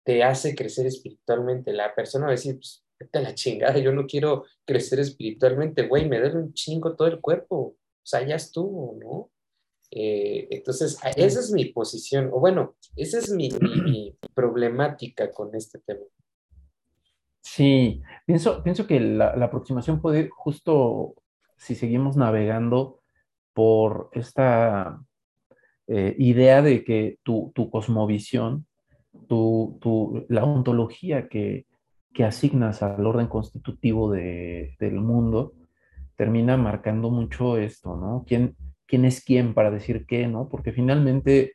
te hace crecer espiritualmente. La persona va a decir, pues, de la chingada, yo no quiero crecer espiritualmente, güey, me duele un chingo todo el cuerpo, o sea, ya estuvo, ¿no? Eh, entonces, esa es mi posición, o bueno, esa es mi, problemática con este tema. Sí, pienso, pienso que la, aproximación puede ir justo si seguimos navegando por esta eh, idea de que tu, tu cosmovisión, tu, tu, la ontología que, que asignas al orden constitutivo de, del mundo, termina marcando mucho esto, ¿no? ¿Quién, quién es quién para decir qué, ¿no? Porque finalmente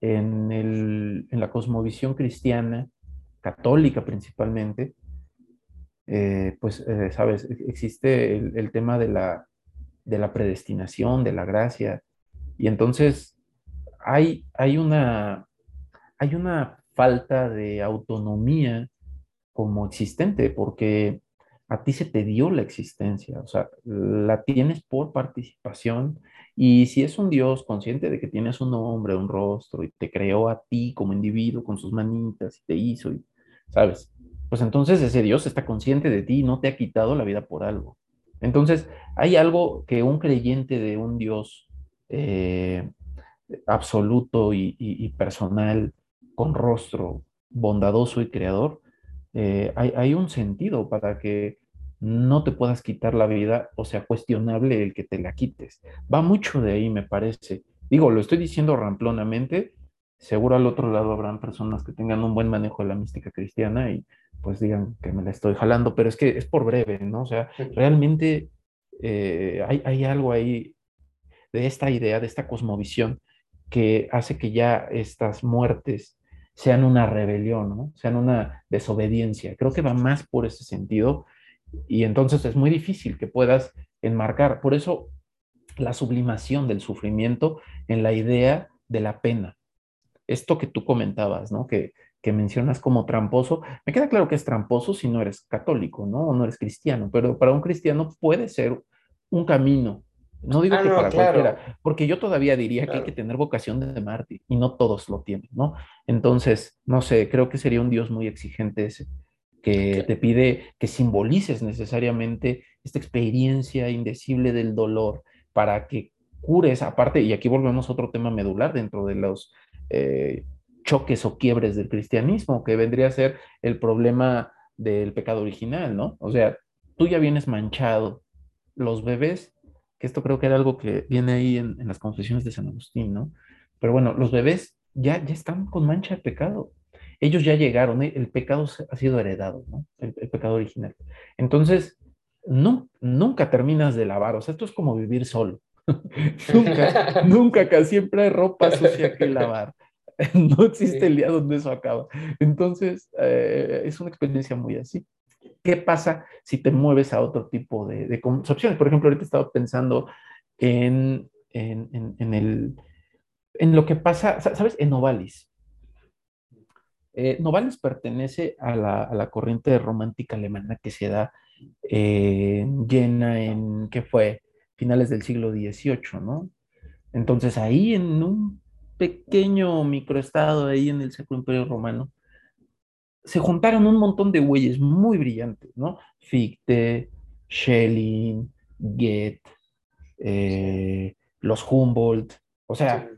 en, el, en la cosmovisión cristiana, católica principalmente, eh, pues, eh, sabes, existe el, el, tema de la, de la predestinación, de la gracia, y entonces hay, hay, una, hay una falta de autonomía como existente, porque a ti se te dio la existencia, o sea, la tienes por participación y si es un Dios consciente de que tienes un nombre, un rostro y te creó a ti como individuo con sus manitas y te hizo, ¿sabes? Pues entonces ese Dios está consciente de ti y no te ha quitado la vida por algo. Entonces, hay algo que un creyente de un Dios eh, absoluto y, personal, con rostro bondadoso y creador, eh, hay, hay, un sentido para que no te puedas quitar la vida o sea cuestionable el que te la quites. Va mucho de ahí, me parece. Digo, lo estoy diciendo ramplonamente, seguro al otro lado habrán personas que tengan un buen manejo de la mística cristiana y pues digan que me la estoy jalando, pero es que es por breve, ¿no? O sea, realmente eh, hay, hay algo ahí de esta idea, de esta cosmovisión que hace que ya estas muertes sean una rebelión, ¿no? sean una desobediencia. Creo que va más por ese sentido y entonces es muy difícil que puedas enmarcar. Por eso la sublimación del sufrimiento en la idea de la pena. Esto que tú comentabas, ¿no? Que, que mencionas como tramposo, me queda claro que es tramposo si no eres católico, ¿no? O no eres cristiano, pero para un cristiano puede ser un camino. No digo ah, que para cualquiera, porque yo todavía diría que hay que tener vocación de mártir y no todos lo tienen, ¿no? Entonces, no sé, creo que sería un Dios muy exigente ese que te pide que simbolices necesariamente esta experiencia indecible del dolor para que cures, aparte, y aquí volvemos a otro tema medular dentro de los eh, choques o quiebres del cristianismo, que vendría a ser el problema del pecado original, ¿no? O sea, tú ya vienes manchado, los bebés, que esto creo que era algo que viene ahí en, las confesiones de San Agustín, ¿no? Pero bueno, los bebés ya, ya están con mancha de pecado ellos ya llegaron, ¿eh? el pecado ha sido heredado, ¿no? El, pecado original. Entonces, no, nunca terminas de lavar, o sea, esto es como vivir solo. *laughs* nunca, *laughs* nunca, casi siempre hay ropa sucia que *laughs* lavar. no existe el día donde eso acaba. Entonces, eh, es una experiencia muy así. ¿Qué pasa si te mueves a otro tipo de, de concepciones? Por ejemplo, ahorita estaba pensando en, en, el, en lo que pasa, ¿sabes? En Ovalis. Eh, Novalis pertenece a la, corriente romántica alemana que se da eh, llena en, ¿qué fue? Finales del siglo XVIII, ¿no? Entonces ahí en un pequeño microestado, ahí en el Sacro Imperio Romano, se juntaron un montón de güeyes muy brillantes, ¿no? Fichte, Schelling, Goethe, eh, los Humboldt, o sea,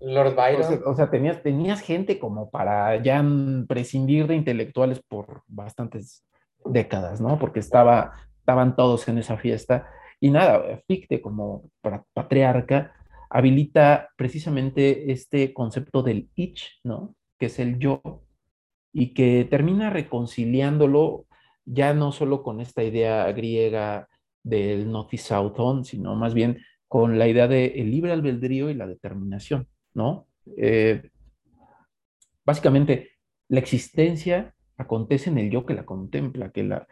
Lord Byron. O sea, tenías, tenías gente como para ya prescindir de intelectuales por bastantes décadas, ¿no? Porque estaba, estaban todos en esa fiesta. Y nada, Fichte como patriarca habilita precisamente este concepto del ich, ¿no? Que es el yo, y que termina reconciliándolo ya no solo con esta idea griega del notis auton, sino más bien con la idea de el libre albedrío y la determinación. ¿no? Eh, básicamente, la existencia acontece en el yo que la contempla, que la,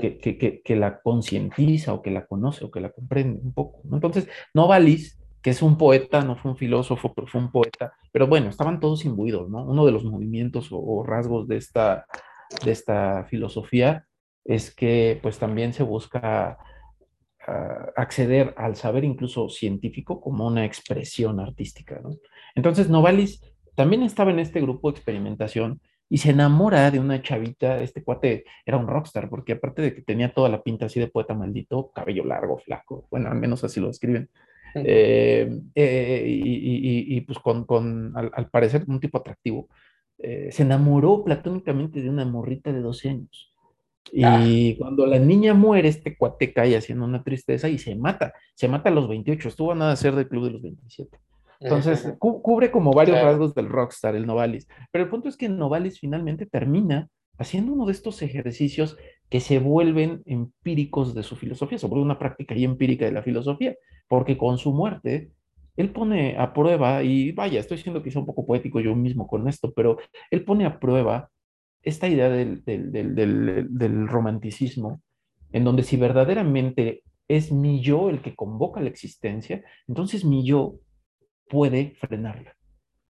que, la concientiza o que la conoce o que la comprende un poco. ¿no? Entonces, Novalis, que es un poeta, no fue un filósofo, pero fue un poeta, pero bueno, estaban todos imbuidos, ¿no? Uno de los movimientos o, rasgos de esta, de esta filosofía es que pues también se busca ah, acceder al saber incluso científico como una expresión artística, ¿no? Entonces Novalis también estaba en este grupo de experimentación y se enamora de una chavita, este cuate era un rockstar, porque aparte de que tenía toda la pinta así de poeta maldito, cabello largo, flaco, bueno, al menos así lo describen, eh, eh, y, pues con, al, parecer, un tipo atractivo, eh, se enamoró platónicamente de una morrita de 12 años. Y ah. cuando la niña muere, este cuate cae haciendo una tristeza y se mata, se mata a los 28, estuvo a nada de ser del club de los 27. Entonces, cubre como varios rasgos del rockstar, el Novalis. Pero el punto es que Novalis finalmente termina haciendo uno de estos ejercicios que se vuelven empíricos de su filosofía, sobre una práctica y empírica de la filosofía, porque con su muerte, él pone a prueba, y vaya, estoy siendo quizá un poco poético yo mismo con esto, pero él pone a prueba esta idea del, del romanticismo, en donde si verdaderamente es mi yo el que convoca la existencia, entonces mi yo puede frenarla.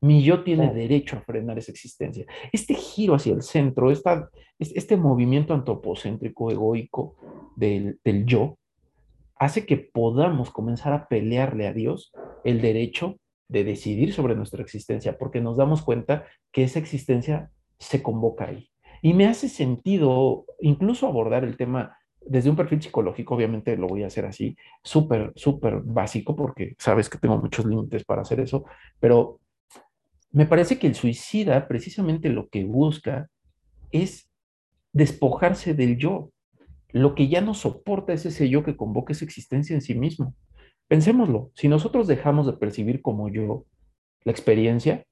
Mi yo tiene derecho a frenar esa existencia. Este giro hacia el centro, esta, este movimiento antropocéntrico, egoico del, del yo, hace que podamos comenzar a pelearle a Dios el derecho de decidir sobre nuestra existencia, porque nos damos cuenta que esa existencia se convoca ahí. Y me hace sentido incluso abordar el tema desde un perfil psicológico, obviamente lo voy a hacer así, súper, súper básico, porque sabes que tengo muchos límites para hacer eso, pero me parece que el suicida precisamente lo que busca es despojarse del yo. Lo que ya no soporta es ese yo que convoca esa existencia en sí mismo. Pensémoslo, si nosotros dejamos de percibir como yo la experiencia,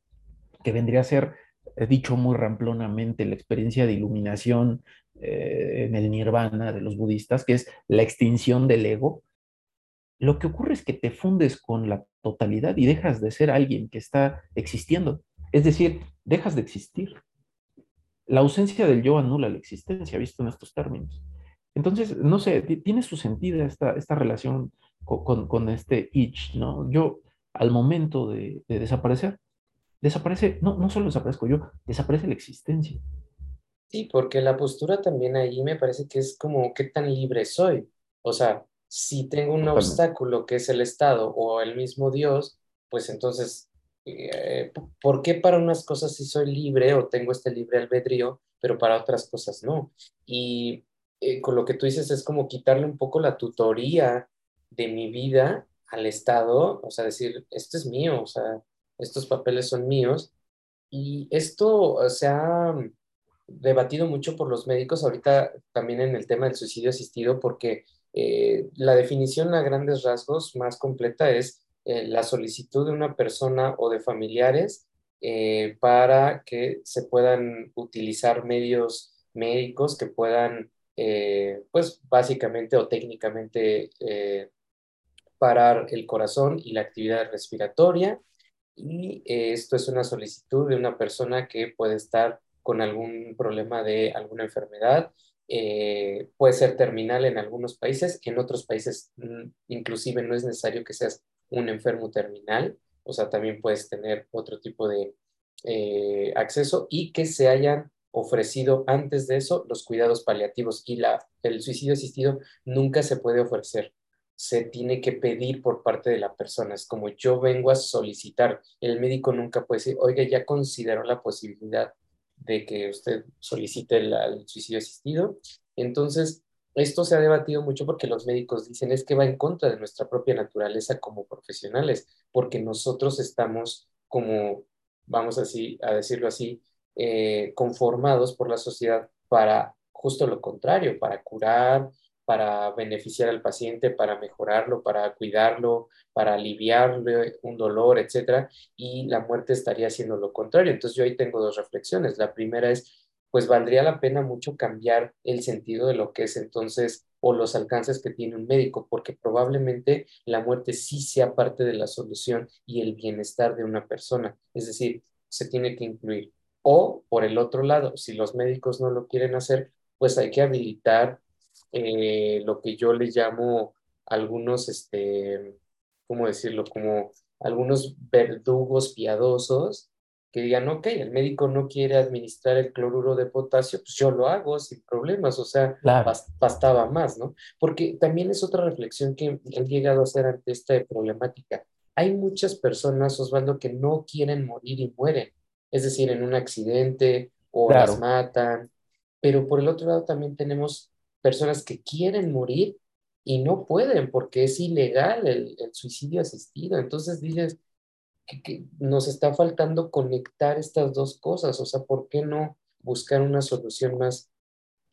que vendría a ser, dicho muy ramplonamente, la experiencia de iluminación eh, en el nirvana de los budistas, que es la extinción del ego, lo que ocurre es que te fundes con la totalidad y dejas de ser alguien que está existiendo. Es decir, dejas de existir. La ausencia del yo anula la existencia, visto en estos términos. Entonces, no sé, tiene su sentido esta, esta relación con, este ich, ¿no? Yo, al momento de, desaparecer, desaparece, no, no solo desaparezco yo, desaparece la existencia. Sí, porque la postura también ahí me parece que es como qué tan libre soy. O sea, si tengo un obstáculo que es el Estado o el mismo Dios, pues entonces, eh, ¿por qué para unas cosas sí soy libre o tengo este libre albedrío, pero para otras cosas no? Y eh, con lo que tú dices es como quitarle un poco la tutoría de mi vida al Estado, o sea, decir, esto es mío, o sea, estos papeles son míos. Y esto se ha debatido mucho por los médicos ahorita también en el tema del suicidio asistido, porque eh, la definición a grandes rasgos más completa es eh, la solicitud de una persona o de familiares eh, para que se puedan utilizar medios médicos que puedan, pues básicamente o técnicamente parar el corazón y la actividad respiratoria. Y esto es una solicitud de una persona que puede estar con algún problema de alguna enfermedad. Eh, puede ser terminal en algunos países, en otros países mm, inclusive no es necesario que seas un enfermo terminal, o sea, también puedes tener otro tipo de eh, acceso y que se hayan ofrecido antes de eso los cuidados paliativos y la, el suicidio asistido nunca se puede ofrecer, se tiene que pedir por parte de la persona, es como yo vengo a solicitar, el médico nunca puede decir, oiga, ya consideró la posibilidad de que usted solicite el, suicidio asistido. Entonces, esto se ha debatido mucho porque los médicos dicen es que va en contra de nuestra propia naturaleza como profesionales, porque nosotros estamos como, vamos así, a decirlo así, eh, conformados por la sociedad para justo lo contrario, para curar, para beneficiar al paciente, para mejorarlo, para cuidarlo, para aliviarle un dolor, etcétera, y la muerte estaría haciendo lo contrario. Entonces yo ahí tengo dos reflexiones. La primera es, pues valdría la pena mucho cambiar el sentido de lo que es entonces o los alcances que tiene un médico, porque probablemente la muerte sí sea parte de la solución y el bienestar de una persona. Es decir, se tiene que incluir. O, por el otro lado, si los médicos no lo quieren hacer, pues hay que habilitar eh, lo que yo le llamo algunos, este, ¿cómo decirlo? Como algunos verdugos piadosos que digan, ok, el médico no quiere administrar el cloruro de potasio, pues yo lo hago sin problemas, o sea, bastaba más, ¿no? Porque también es otra reflexión que he llegado a hacer ante esta problemática. Hay muchas personas, Osvaldo, que no quieren morir y mueren, es decir, en un accidente o las matan, pero por el otro lado también tenemos personas que quieren morir y no pueden porque es ilegal el, suicidio asistido. Entonces dices que, nos está faltando conectar estas dos cosas, o sea, ¿por qué no buscar una solución más,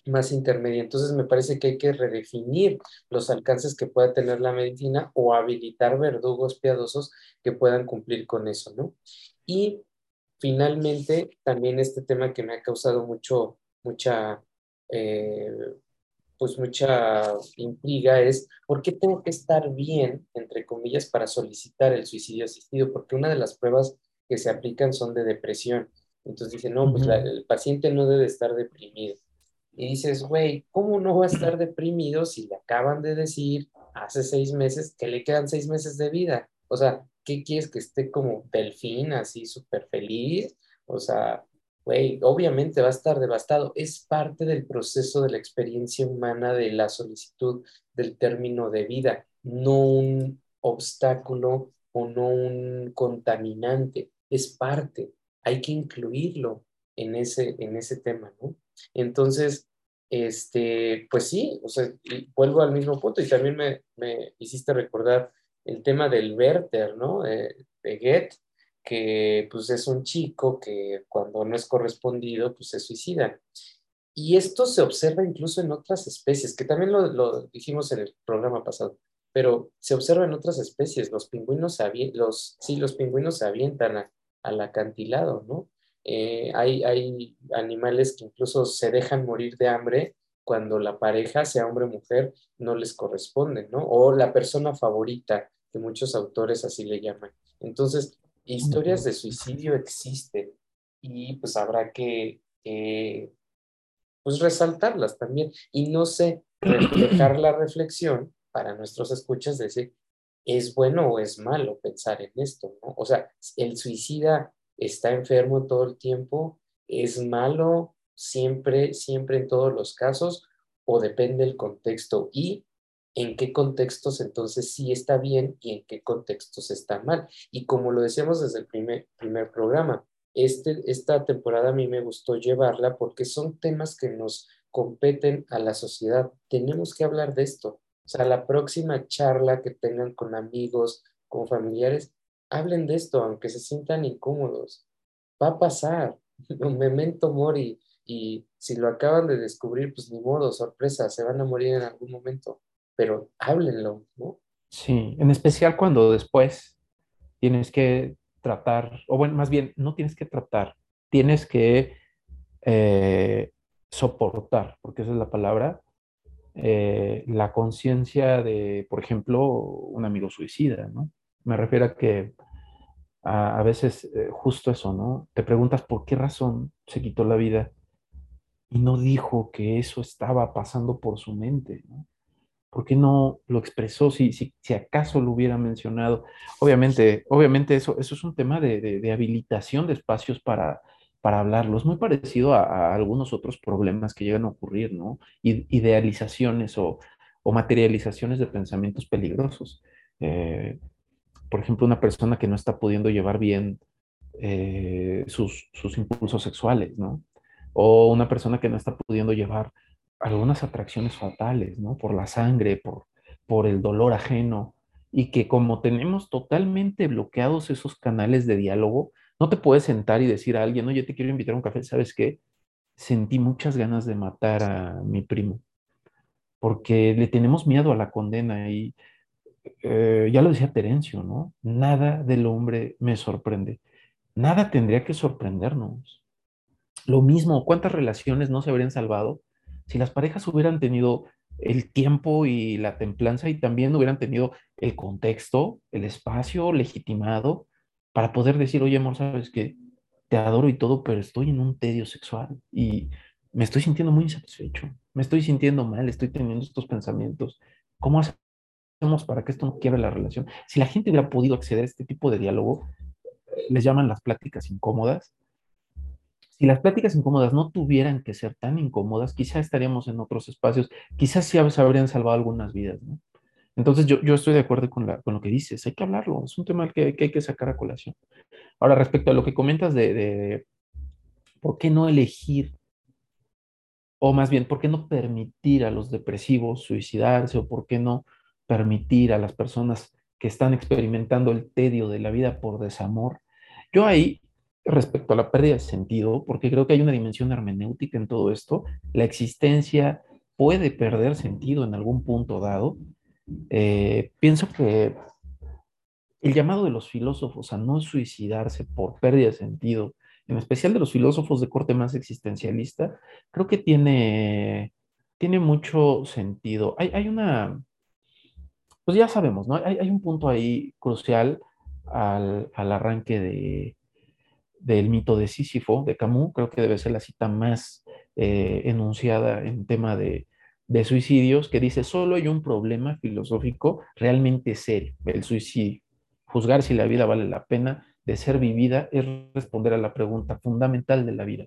más intermedia? Entonces me parece que hay que redefinir los alcances que pueda tener la medicina o habilitar verdugos piadosos que puedan cumplir con eso, ¿no? Y finalmente, también este tema que me ha causado mucho, mucha... Eh, pues mucha intriga es por qué tengo que estar bien, entre comillas, para solicitar el suicidio asistido, porque una de las pruebas que se aplican son de depresión. Entonces dicen, no, pues el paciente no debe estar deprimido. Y dices, güey, ¿cómo no va a estar deprimido si le acaban de decir hace seis meses que le quedan seis meses de vida? O sea, ¿qué quieres que esté como delfín, así súper feliz? O sea, obviamente va a estar devastado. Es parte del proceso de la experiencia humana de la solicitud del término de vida, no un obstáculo o no un contaminante. Es parte. Hay que incluirlo en ese, en ese tema, ¿no? Entonces, este, pues sí, o sea, vuelvo al mismo punto y también me, me hiciste recordar el tema del Werther, ¿no? de Goethe, que pues es un chico que cuando no es correspondido, pues se suicida. Y esto se observa incluso en otras especies, que también lo, dijimos en el programa pasado, pero se observa en otras especies. Los pingüinos, los, sí, los pingüinos se avientan al acantilado, ¿no? Eh, hay, hay animales que incluso se dejan morir de hambre cuando la pareja, sea hombre o mujer, no les corresponde, ¿no? O la persona favorita, que muchos autores así le llaman. Entonces, historias de suicidio existen y pues habrá que pues resaltarlas también y no sé, *clears throat* reflejar la reflexión para nuestros escuchas, decir, ¿es bueno o es malo pensar en esto? ¿no? O sea, el suicida está enfermo todo el tiempo, es malo siempre, siempre en todos los casos, o depende del contexto y en qué contextos entonces sí está bien y en qué contextos está mal. Y como lo decíamos desde el primer, primer programa, este, esta temporada a mí me gustó llevarla porque son temas que nos competen a la sociedad. Tenemos que hablar de esto. O sea, la próxima charla que tengan con amigos, con familiares, hablen de esto, aunque se sientan incómodos. Va a pasar. *laughs* Memento mori. Y si lo acaban de descubrir, pues ni modo, sorpresa, se van a morir en algún momento. Pero háblenlo, ¿no? Sí, en especial cuando después tienes que tratar, o bueno, más bien, no tienes que tratar, tienes que eh, soportar, porque esa es la palabra, eh, la conciencia de, por ejemplo, un amigo suicida, ¿no? Me refiero a que a, veces eh, justo eso, ¿no? Te preguntas por qué razón se quitó la vida y no dijo que eso estaba pasando por su mente, ¿no? ¿Por qué no lo expresó si, si, acaso lo hubiera mencionado? Obviamente, obviamente eso, eso es un tema de, de, habilitación de espacios para, para hablarlo. Es muy parecido a, algunos otros problemas que llegan a ocurrir, ¿no? Idealizaciones o, o materializaciones de pensamientos peligrosos. Eh, por ejemplo, una persona que no está pudiendo llevar bien eh, sus, sus impulsos sexuales, ¿no? O una persona que no está pudiendo llevar algunas atracciones fatales, ¿no? Por la sangre, por, por el dolor ajeno, y que como tenemos totalmente bloqueados esos canales de diálogo, no te puedes sentar y decir a alguien, oye, te quiero invitar a un café, ¿sabes qué? Sentí muchas ganas de matar a mi primo, porque le tenemos miedo a la condena y eh, ya lo decía Terencio, ¿no? Nada del hombre me sorprende. Nada tendría que sorprendernos. Lo mismo, ¿cuántas relaciones no se habrían salvado si las parejas hubieran tenido el tiempo y la templanza y también hubieran tenido el contexto, el espacio legitimado para poder decir, oye, amor, sabes que te adoro y todo, pero estoy en un tedio sexual y me estoy sintiendo muy insatisfecho, me estoy sintiendo mal, estoy teniendo estos pensamientos. ¿Cómo hacemos para que esto no quiebre la relación? Si la gente hubiera podido acceder a este tipo de diálogo, les llaman las pláticas incómodas, si las pláticas incómodas no tuvieran que ser tan incómodas, quizás estaríamos en otros espacios, quizás sí habrían salvado algunas vidas, ¿no? Entonces yo, yo estoy de acuerdo con, la, con, lo que dices, hay que hablarlo, es un tema que, que, hay que sacar a colación. Ahora, respecto a lo que comentas de, de por qué no elegir, o más bien, por qué no permitir a los depresivos suicidarse, o por qué no permitir a las personas que están experimentando el tedio de la vida por desamor, yo ahí respecto a la pérdida de sentido, porque creo que hay una dimensión hermenéutica en todo esto. La existencia puede perder sentido en algún punto dado. Eh, pienso que el llamado de los filósofos a no suicidarse por pérdida de sentido, en especial de los filósofos de corte más existencialista, creo que tiene, tiene mucho sentido. Hay, hay una, pues ya sabemos, ¿no? Hay, hay un punto ahí crucial al, al arranque de, del mito de Sísifo, de Camus, creo que debe ser la cita más eh, enunciada en tema de, de, suicidios, que dice, solo hay un problema filosófico realmente serio, el suicidio. Juzgar si la vida vale la pena de ser vivida es responder a la pregunta fundamental de la vida.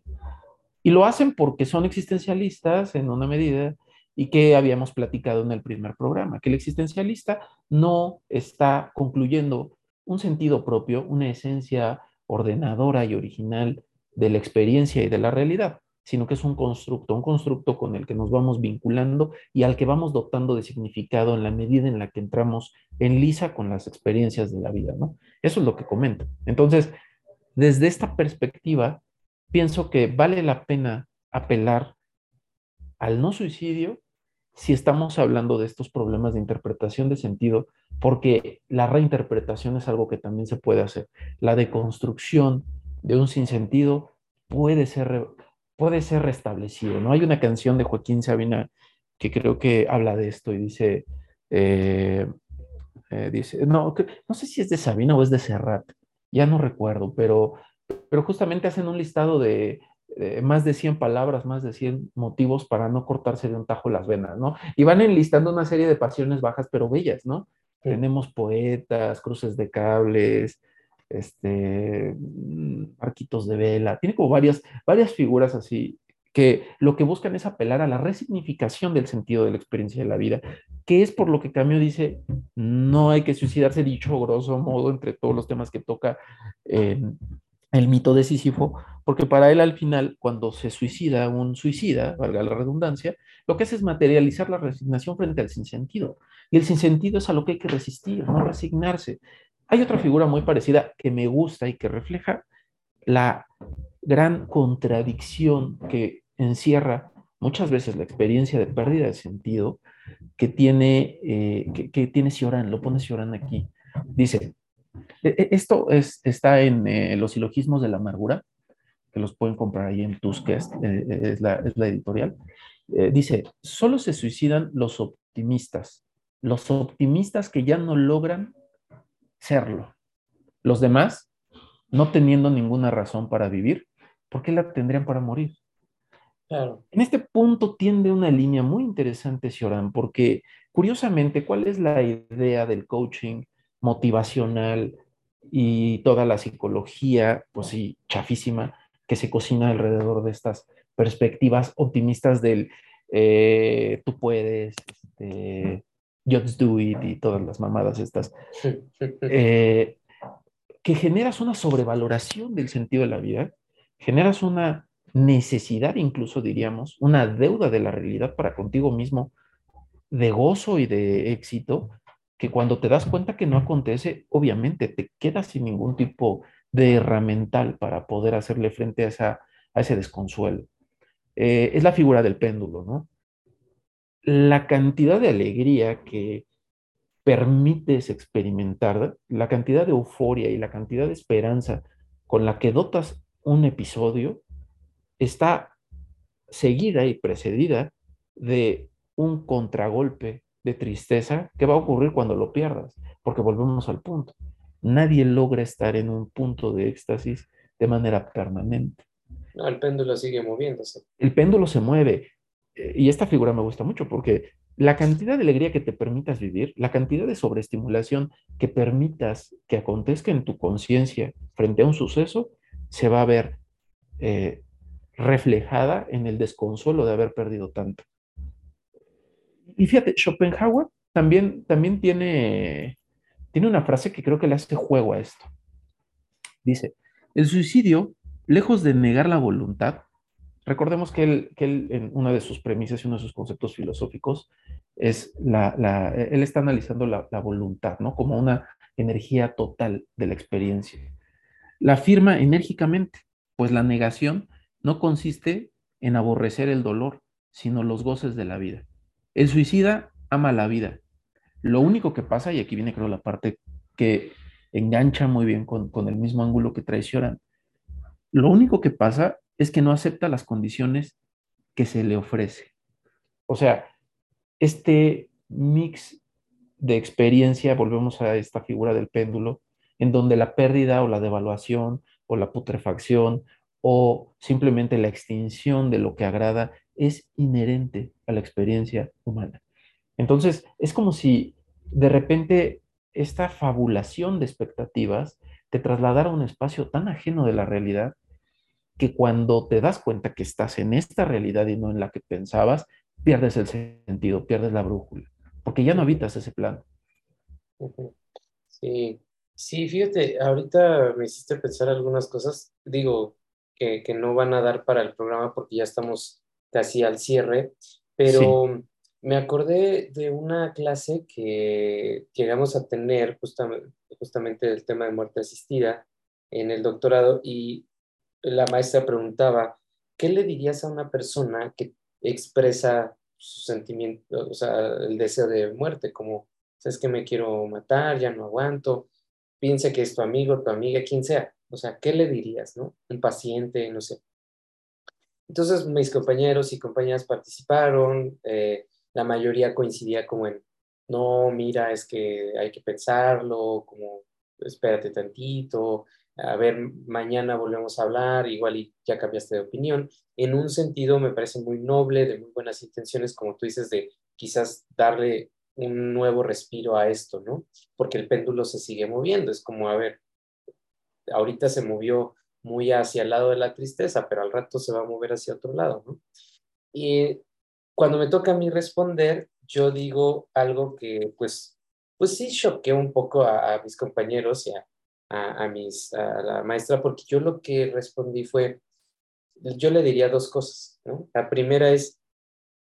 Y lo hacen porque son existencialistas en una medida y que habíamos platicado en el primer programa, que el existencialista no está concluyendo un sentido propio, una esencia ordenadora y original de la experiencia y de la realidad. sino que es un constructo, un constructo con el que nos vamos vinculando y al que vamos dotando de significado en la medida en la que entramos en lisa con las experiencias de la vida, ¿no? Eso es lo que comento. Entonces, desde esta perspectiva, pienso que vale la pena apelar al no suicidio si estamos hablando de estos problemas de interpretación de sentido, porque la reinterpretación es algo que también se puede hacer. La deconstrucción de un sinsentido puede ser, puede ser restablecido. ¿no? Hay una canción de Joaquín Sabina que creo que habla de esto y dice, eh, eh, dice no, no sé si es de Sabina o es de Serrat, ya no recuerdo, pero, pero justamente hacen un listado de, más de 100 palabras, más de 100 motivos para no cortarse de un tajo las venas, ¿no? Y van enlistando una serie de pasiones bajas pero bellas, ¿no? Tenemos poetas, cruces de cables, este, arquitos de vela, tiene como varias, varias figuras así que lo que buscan es apelar a la resignificación del sentido de la experiencia de la vida, que es por lo que Camio dice, no hay que suicidarse, dicho grosso modo, entre todos los temas que toca el mito de Sísifo, porque para él al final, cuando se suicida un suicida, valga la redundancia, lo que hace es materializar la resignación frente al sinsentido. Y el sinsentido es a lo que hay que resistir, no resignarse. Hay otra figura muy parecida que me gusta y que refleja la gran contradicción que encierra muchas veces la experiencia de pérdida de sentido que tiene, eh, que, tiene Cioran, lo pone Cioran aquí. Dice, esto es, está en eh, los silogismos de la amargura, que los pueden comprar ahí en Tusquest, eh, es, la, es, la, editorial. dice, solo se suicidan los optimistas, los optimistas que ya no logran serlo. Los demás, no teniendo ninguna razón para vivir, ¿por qué la tendrían para morir? Claro. En este punto tiende una línea muy interesante, Sioran, porque curiosamente, ¿cuál es la idea del coaching motivacional y toda la psicología, pues sí, chafísima, que se cocina alrededor de estas perspectivas optimistas del eh, tú puedes, este, just do it y todas las mamadas estas, eh, que generas una sobrevaloración del sentido de la vida, generas una necesidad incluso diríamos, una deuda de la realidad para contigo mismo, de gozo y de éxito, que cuando te das cuenta que no acontece, obviamente te quedas sin ningún tipo de herramental para poder hacerle frente a, esa, a ese desconsuelo. Eh, es la figura del péndulo, ¿no? la cantidad de alegría que permites experimentar, la cantidad de euforia y la cantidad de esperanza con la que dotas un episodio, está seguida y precedida de un contragolpe de tristeza que va a ocurrir cuando lo pierdas, porque volvemos al punto. Nadie logra estar en un punto de éxtasis de manera permanente. No, el péndulo sigue moviéndose. El péndulo se mueve. Eh, y esta figura me gusta mucho porque la cantidad de alegría que te permitas vivir, la cantidad de sobreestimulación que permitas que acontezca en tu conciencia frente a un suceso, se va a ver eh, reflejada en el desconsuelo de haber perdido tanto. Y fíjate, Schopenhauer también, también tiene, tiene una frase que creo que le hace juego a esto. Dice, el suicidio, lejos de negar la voluntad, Recordemos que él, que él, en una de sus premisas y uno de sus conceptos filosóficos es la, la él está analizando la, la, voluntad, ¿no? Como una energía total de la experiencia. La afirma enérgicamente, pues la negación no consiste en aborrecer el dolor, sino los goces de la vida. El suicida ama la vida. Lo único que pasa, y aquí viene creo la parte que engancha muy bien con, con el mismo ángulo que traicionan, lo único que pasa es que no acepta las condiciones que se le ofrece. O sea, este mix de experiencia, volvemos a esta figura del péndulo, en donde la pérdida o la devaluación o la putrefacción o simplemente la extinción de lo que agrada es inherente a la experiencia humana. Entonces, es como si de repente esta fabulación de expectativas te trasladara a un espacio tan ajeno de la realidad que cuando te das cuenta que estás en esta realidad y no en la que pensabas, pierdes el sentido, pierdes la brújula, porque ya no habitas ese plan. Sí, sí, fíjate, ahorita me hiciste pensar algunas cosas, digo, que, que, no van a dar para el programa porque ya estamos casi al cierre, pero me acordé de una clase que llegamos a tener justamente, justamente del tema de muerte asistida en el doctorado y la maestra preguntaba, ¿qué le dirías a una persona que expresa su sentimiento, o sea, el deseo de muerte, como, sabes que me quiero matar, ya no aguanto, piensa que es tu amigo, tu amiga, quien sea, o sea, ¿qué le dirías, no? Un paciente, no sé. Entonces mis compañeros y compañeras participaron, eh, la mayoría coincidía como en, no, mira, es que hay que pensarlo, como, espérate tantito, a ver, mañana volvemos a hablar, igual y ya cambiaste de opinión. En un sentido me parece muy noble, de muy buenas intenciones, como tú dices, de quizás darle un nuevo respiro a esto, ¿no? Porque el péndulo se sigue moviendo, es como, a ver, ahorita se movió muy hacia el lado de la tristeza, pero al rato se va a mover hacia otro lado. Y cuando me toca a mí responder, yo digo algo que, pues, pues sí choqué un poco a, mis compañeros y a, a, mis, a la maestra, porque yo lo que respondí fue, yo le diría dos cosas. La primera es,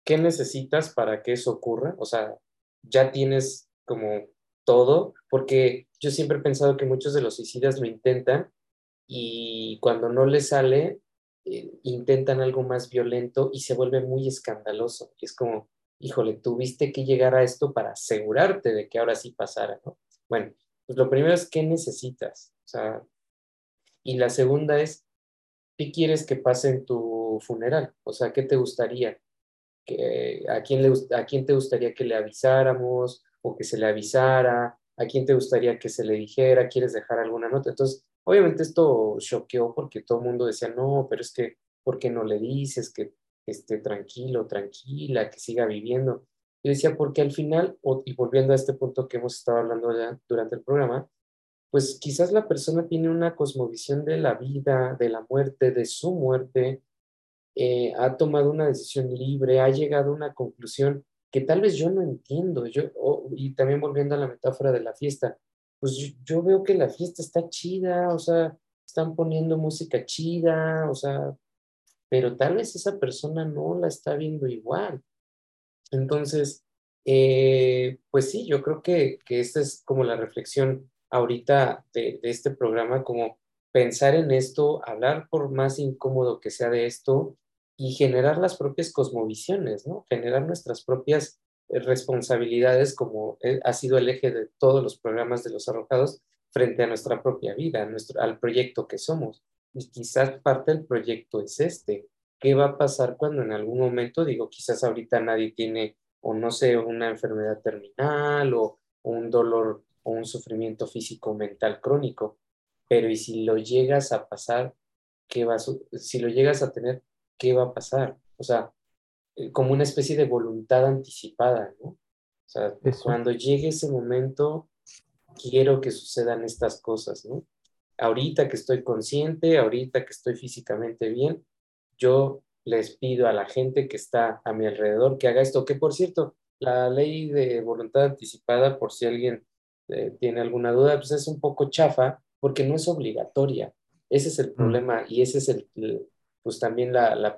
¿qué necesitas para que eso ocurra? O sea, ya tienes como todo, porque yo siempre he pensado que muchos de los suicidas lo intentan y cuando no les sale, eh, intentan algo más violento y se vuelve muy escandaloso. Es como, híjole, tuviste que llegar a esto para asegurarte de que ahora sí pasara, ¿no? Bueno, pues lo primero es qué necesitas. O sea, y la segunda es, ¿qué quieres que pase en tu funeral? O sea, ¿qué te gustaría? que a, quién le, ¿A quién te gustaría que le avisáramos o que se le avisara? ¿A quién te gustaría que se le dijera? ¿Quieres dejar alguna nota? Entonces, obviamente esto choqueó porque todo el mundo decía, no, pero es que, ¿por qué no le dices que esté tranquilo, tranquila, que siga viviendo? Yo decía, porque al final, y volviendo a este punto que hemos estado hablando ya durante el programa, pues quizás la persona tiene una cosmovisión de la vida, de la muerte, de su muerte, eh, ha tomado una decisión libre, ha llegado a una conclusión que tal vez yo no entiendo. Yo, y también volviendo a la metáfora de la fiesta, pues yo, veo que la fiesta está chida, o sea, están poniendo música chida, o sea, pero tal vez esa persona no la está viendo igual. Entonces, eh, pues sí, yo creo que, que, esta es como la reflexión ahorita de, de, este programa, como pensar en esto, hablar por más incómodo que sea de esto y generar las propias cosmovisiones, ¿no? Generar nuestras propias responsabilidades como eh, ha sido el eje de todos los programas de los arrojados frente a nuestra propia vida, nuestro, al proyecto que somos. Y quizás parte del proyecto es este, ¿Qué va a pasar cuando en algún momento, digo, quizás ahorita nadie tiene, o no sé, una enfermedad terminal o, un dolor o un sufrimiento físico mental crónico? Pero ¿y si lo llegas a pasar, qué va a, si lo llegas a tener, qué va a pasar? O sea, eh, como una especie de voluntad anticipada, ¿no? O sea, cuando llegue ese momento, quiero que sucedan estas cosas, ¿no? Ahorita que estoy consciente, ahorita que estoy físicamente bien, yo les pido a la gente que está a mi alrededor que haga esto, que por cierto, la ley de voluntad anticipada, por si alguien eh, tiene alguna duda, pues es un poco chafa porque no es obligatoria. Ese es el mm. problema y ese es el, pues también la, la,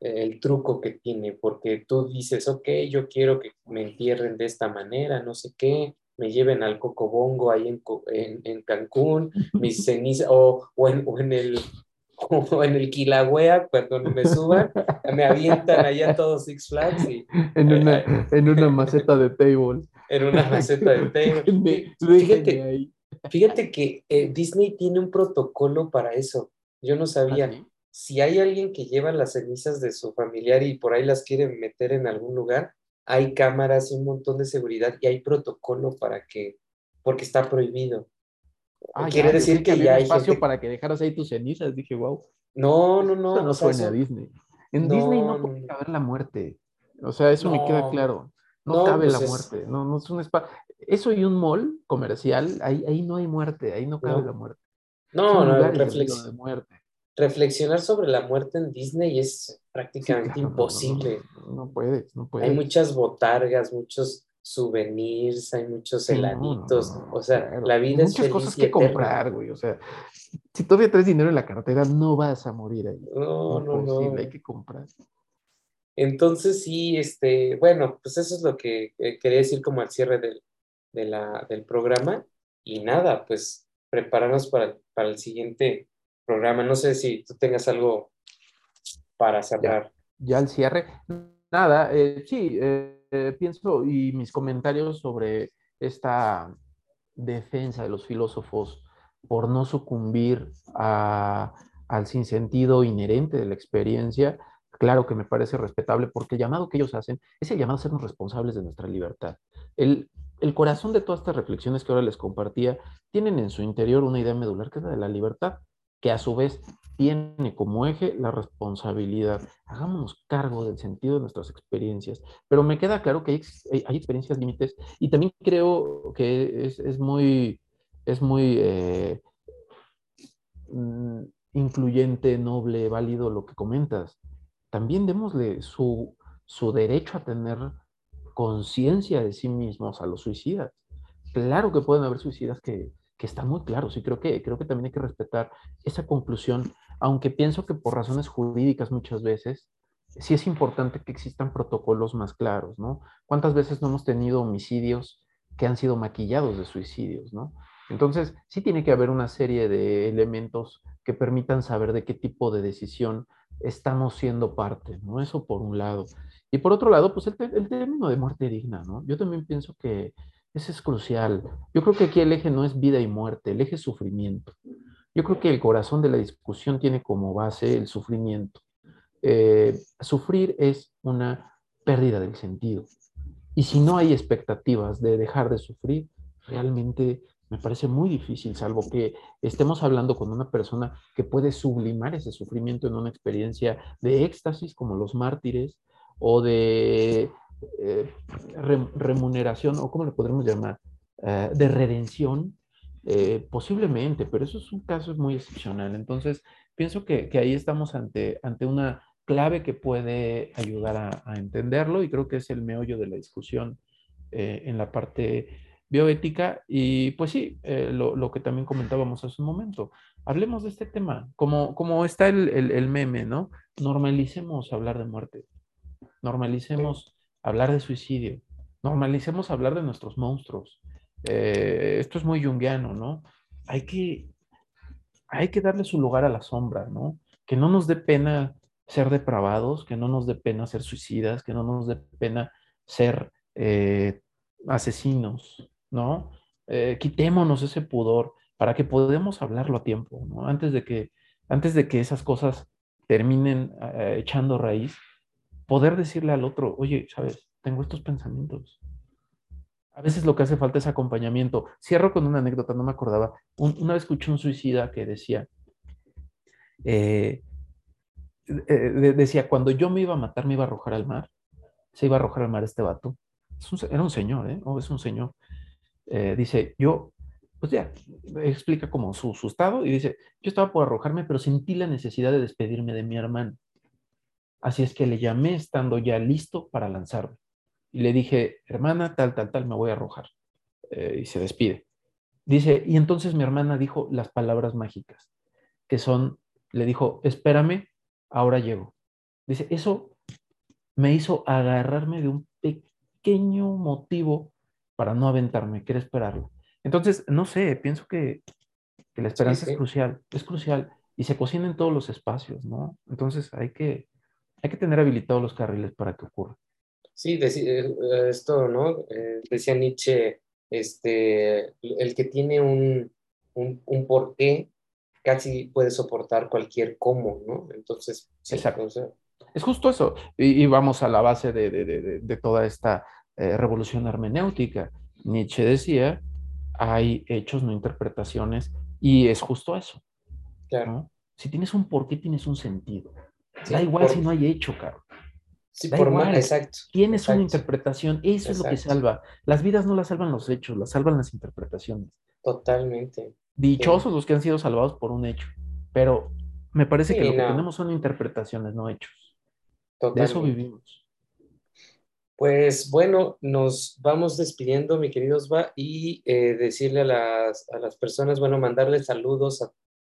el truco que tiene, porque tú dices, ok, yo quiero que me entierren de esta manera, no sé qué, me lleven al Cocobongo ahí en, en, en Cancún, *laughs* mis cenizas, o, o, en, o en el *laughs* como en el Kilauea, cuando me suban, *laughs* me avientan allá todos Six Flags y... En una, eh, en una maceta de table. En una maceta de table. fíjate, fíjate que eh, Disney tiene un protocolo para eso. Yo no sabía. ¿Ah, si hay alguien que lleva las cenizas de su familiar y por ahí las quiere meter en algún lugar, hay cámaras y un montón de seguridad y hay protocolo para que, porque está prohibido. Ah, Quiere decir que, ya hay espacio para que dejaras ahí tus cenizas. Dije, wow. No, no, no. Eso no suena a Disney. En Disney no, puede caber la muerte. O sea, eso me queda claro. No, cabe pues la muerte. No, no es un espacio. Eso y un mall comercial, ahí, ahí no hay muerte, ahí no cabe la muerte. No, no, de muerte. Reflexionar sobre la muerte en Disney es prácticamente imposible. No, puedes, no puedes. Hay muchas botargas, muchos souvenirs, hay muchos heladitos, o sea, la vida es muchas cosas que comprar, güey, o sea, si todavía traes dinero en la cartera, no vas a morir ahí. No, no, no. Hay que comprar. Entonces, sí, este, bueno, pues eso es lo que eh, quería decir como al cierre del, del programa. Y nada, pues prepararnos para, para el siguiente programa. No sé si tú tengas algo para cerrar. Ya, al cierre. Nada, eh, sí, eh, pienso y mis comentarios sobre esta defensa de los filósofos por no sucumbir al sinsentido inherente de la experiencia, claro que me parece respetable porque el llamado que ellos hacen es el llamado a sernos responsables de nuestra libertad. El, el corazón de todas estas reflexiones que ahora les compartía tienen en su interior una idea medular que es la de la libertad, que a su vez tiene como eje la responsabilidad. Hagámonos cargo del sentido de nuestras experiencias. Pero me queda claro que hay, hay experiencias límites y también creo que es, es muy, es muy eh, mm, incluyente, noble, válido lo que comentas. También démosle su, su derecho a tener conciencia de sí mismos a los suicidas. Claro que pueden haber suicidas que, que están muy claros y creo que, creo que también hay que respetar esa conclusión, aunque pienso que por razones jurídicas muchas veces sí es importante que existan protocolos más claros, ¿no? ¿Cuántas veces no hemos tenido homicidios que han sido maquillados de suicidios, ¿no? Entonces, sí tiene que haber una serie de elementos que permitan saber de qué tipo de decisión estamos siendo parte, ¿no? Eso por un lado. Y por otro lado, pues el, el término de muerte digna, ¿no? Yo también pienso que eso es crucial. Yo creo que aquí el eje no es vida y muerte, el eje es sufrimiento. Yo creo que el corazón de la discusión tiene como base el sufrimiento. Eh, sufrir es una pérdida del sentido. Y si no hay expectativas de dejar de sufrir, realmente me parece muy difícil, salvo que estemos hablando con una persona que puede sublimar ese sufrimiento en una experiencia de éxtasis, como los mártires, o de eh, remuneración, o cómo le podremos llamar, eh, de redención, eh, posiblemente, pero eso es un caso muy excepcional. Entonces, pienso que, ahí estamos ante, ante una clave que puede ayudar a, entenderlo y creo que es el meollo de la discusión en la parte bioética. Y pues sí, lo, que también comentábamos hace un momento. Hablemos de este tema, como, como está el, el meme, ¿no? Normalicemos hablar de muerte, normalicemos hablar de suicidio, normalicemos hablar de nuestros monstruos. Eh, esto es muy junguiano, ¿no? Hay que, hay que darle su lugar a la sombra, ¿no? Que no nos dé pena ser depravados, que no nos dé pena ser suicidas, que no nos dé pena ser eh, asesinos, ¿no? Eh, quitémonos ese pudor para que podamos hablarlo a tiempo, ¿no? Antes de que, antes de que esas cosas terminen echando raíz poder decirle al otro, oye, sabes, tengo estos pensamientos. A veces lo que hace falta es acompañamiento. Cierro con una anécdota, no me acordaba. una vez escuché un suicida que decía, eh, eh, decía, cuando yo me iba a matar, me iba a arrojar al mar. Se iba a arrojar al mar este vato. era un señor, ¿eh? O es un señor. Eh, dice, yo, pues ya, explica como su, su estado y dice, yo estaba por arrojarme, pero sentí la necesidad de despedirme de mi hermano. Así es que le llamé estando ya listo para lanzarme. Y le dije, hermana, tal, tal, tal, me voy a arrojar. Eh, y se despide. Dice, y entonces mi hermana dijo las palabras mágicas, que son, le dijo, espérame, ahora llego. Dice, eso me hizo agarrarme de un pequeño motivo para no aventarme, quiero esperarlo. Entonces, no sé, pienso que, la esperanza es crucial, es crucial y se cocina en todos los espacios, ¿no? Entonces hay que, hay que tener habilitados los carriles para que ocurra. Sí, eh, esto, ¿no? Eh, decía Nietzsche, este, el que tiene un, un, un porqué casi puede soportar cualquier cómo, ¿no? Entonces, Exacto. es justo eso. Y, vamos a la base de, de, de, de toda esta eh, revolución hermenéutica. Nietzsche decía, hay hechos, no interpretaciones, y es justo eso. Claro. Si tienes un porqué, tienes un sentido da igual si no hay hecho, caro. Sí, por igual. exacto. Tienes una interpretación, eso es lo que salva. Las vidas no las salvan los hechos, las salvan las interpretaciones. Totalmente. Dichosos los que han sido salvados por un hecho, pero me parece que lo que tenemos son interpretaciones, no hechos. Totalmente. De eso vivimos. Pues bueno, nos vamos despidiendo, mi querido Osva, y eh, decirle a las, a las, personas, bueno, mandarles saludos,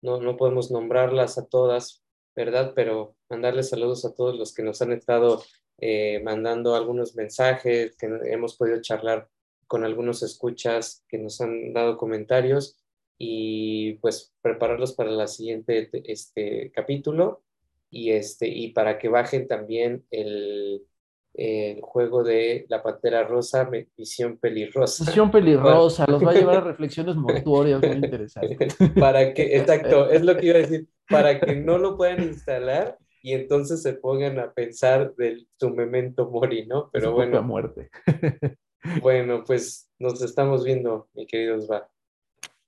no, no podemos nombrarlas a todas, ¿verdad? Pero mandarles saludos a todos los que nos han estado eh, mandando algunos mensajes, que hemos podido charlar con algunos escuchas que nos han dado comentarios y pues prepararlos para la siguiente este, capítulo y, este, y para que bajen también el, el juego de la pantera rosa, visión pelirrosa. Visión pelirrosa, los va a llevar a *laughs* reflexiones mortuorias muy interesantes. *laughs* para que, exacto, es lo que iba a decir, para que no lo puedan instalar y entonces se pongan a pensar de su memento mori, ¿no? Pero bueno. muerte. *laughs* bueno, pues nos estamos viendo, mi querido Osva.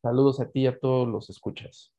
Saludos a ti y a todos los escuchas.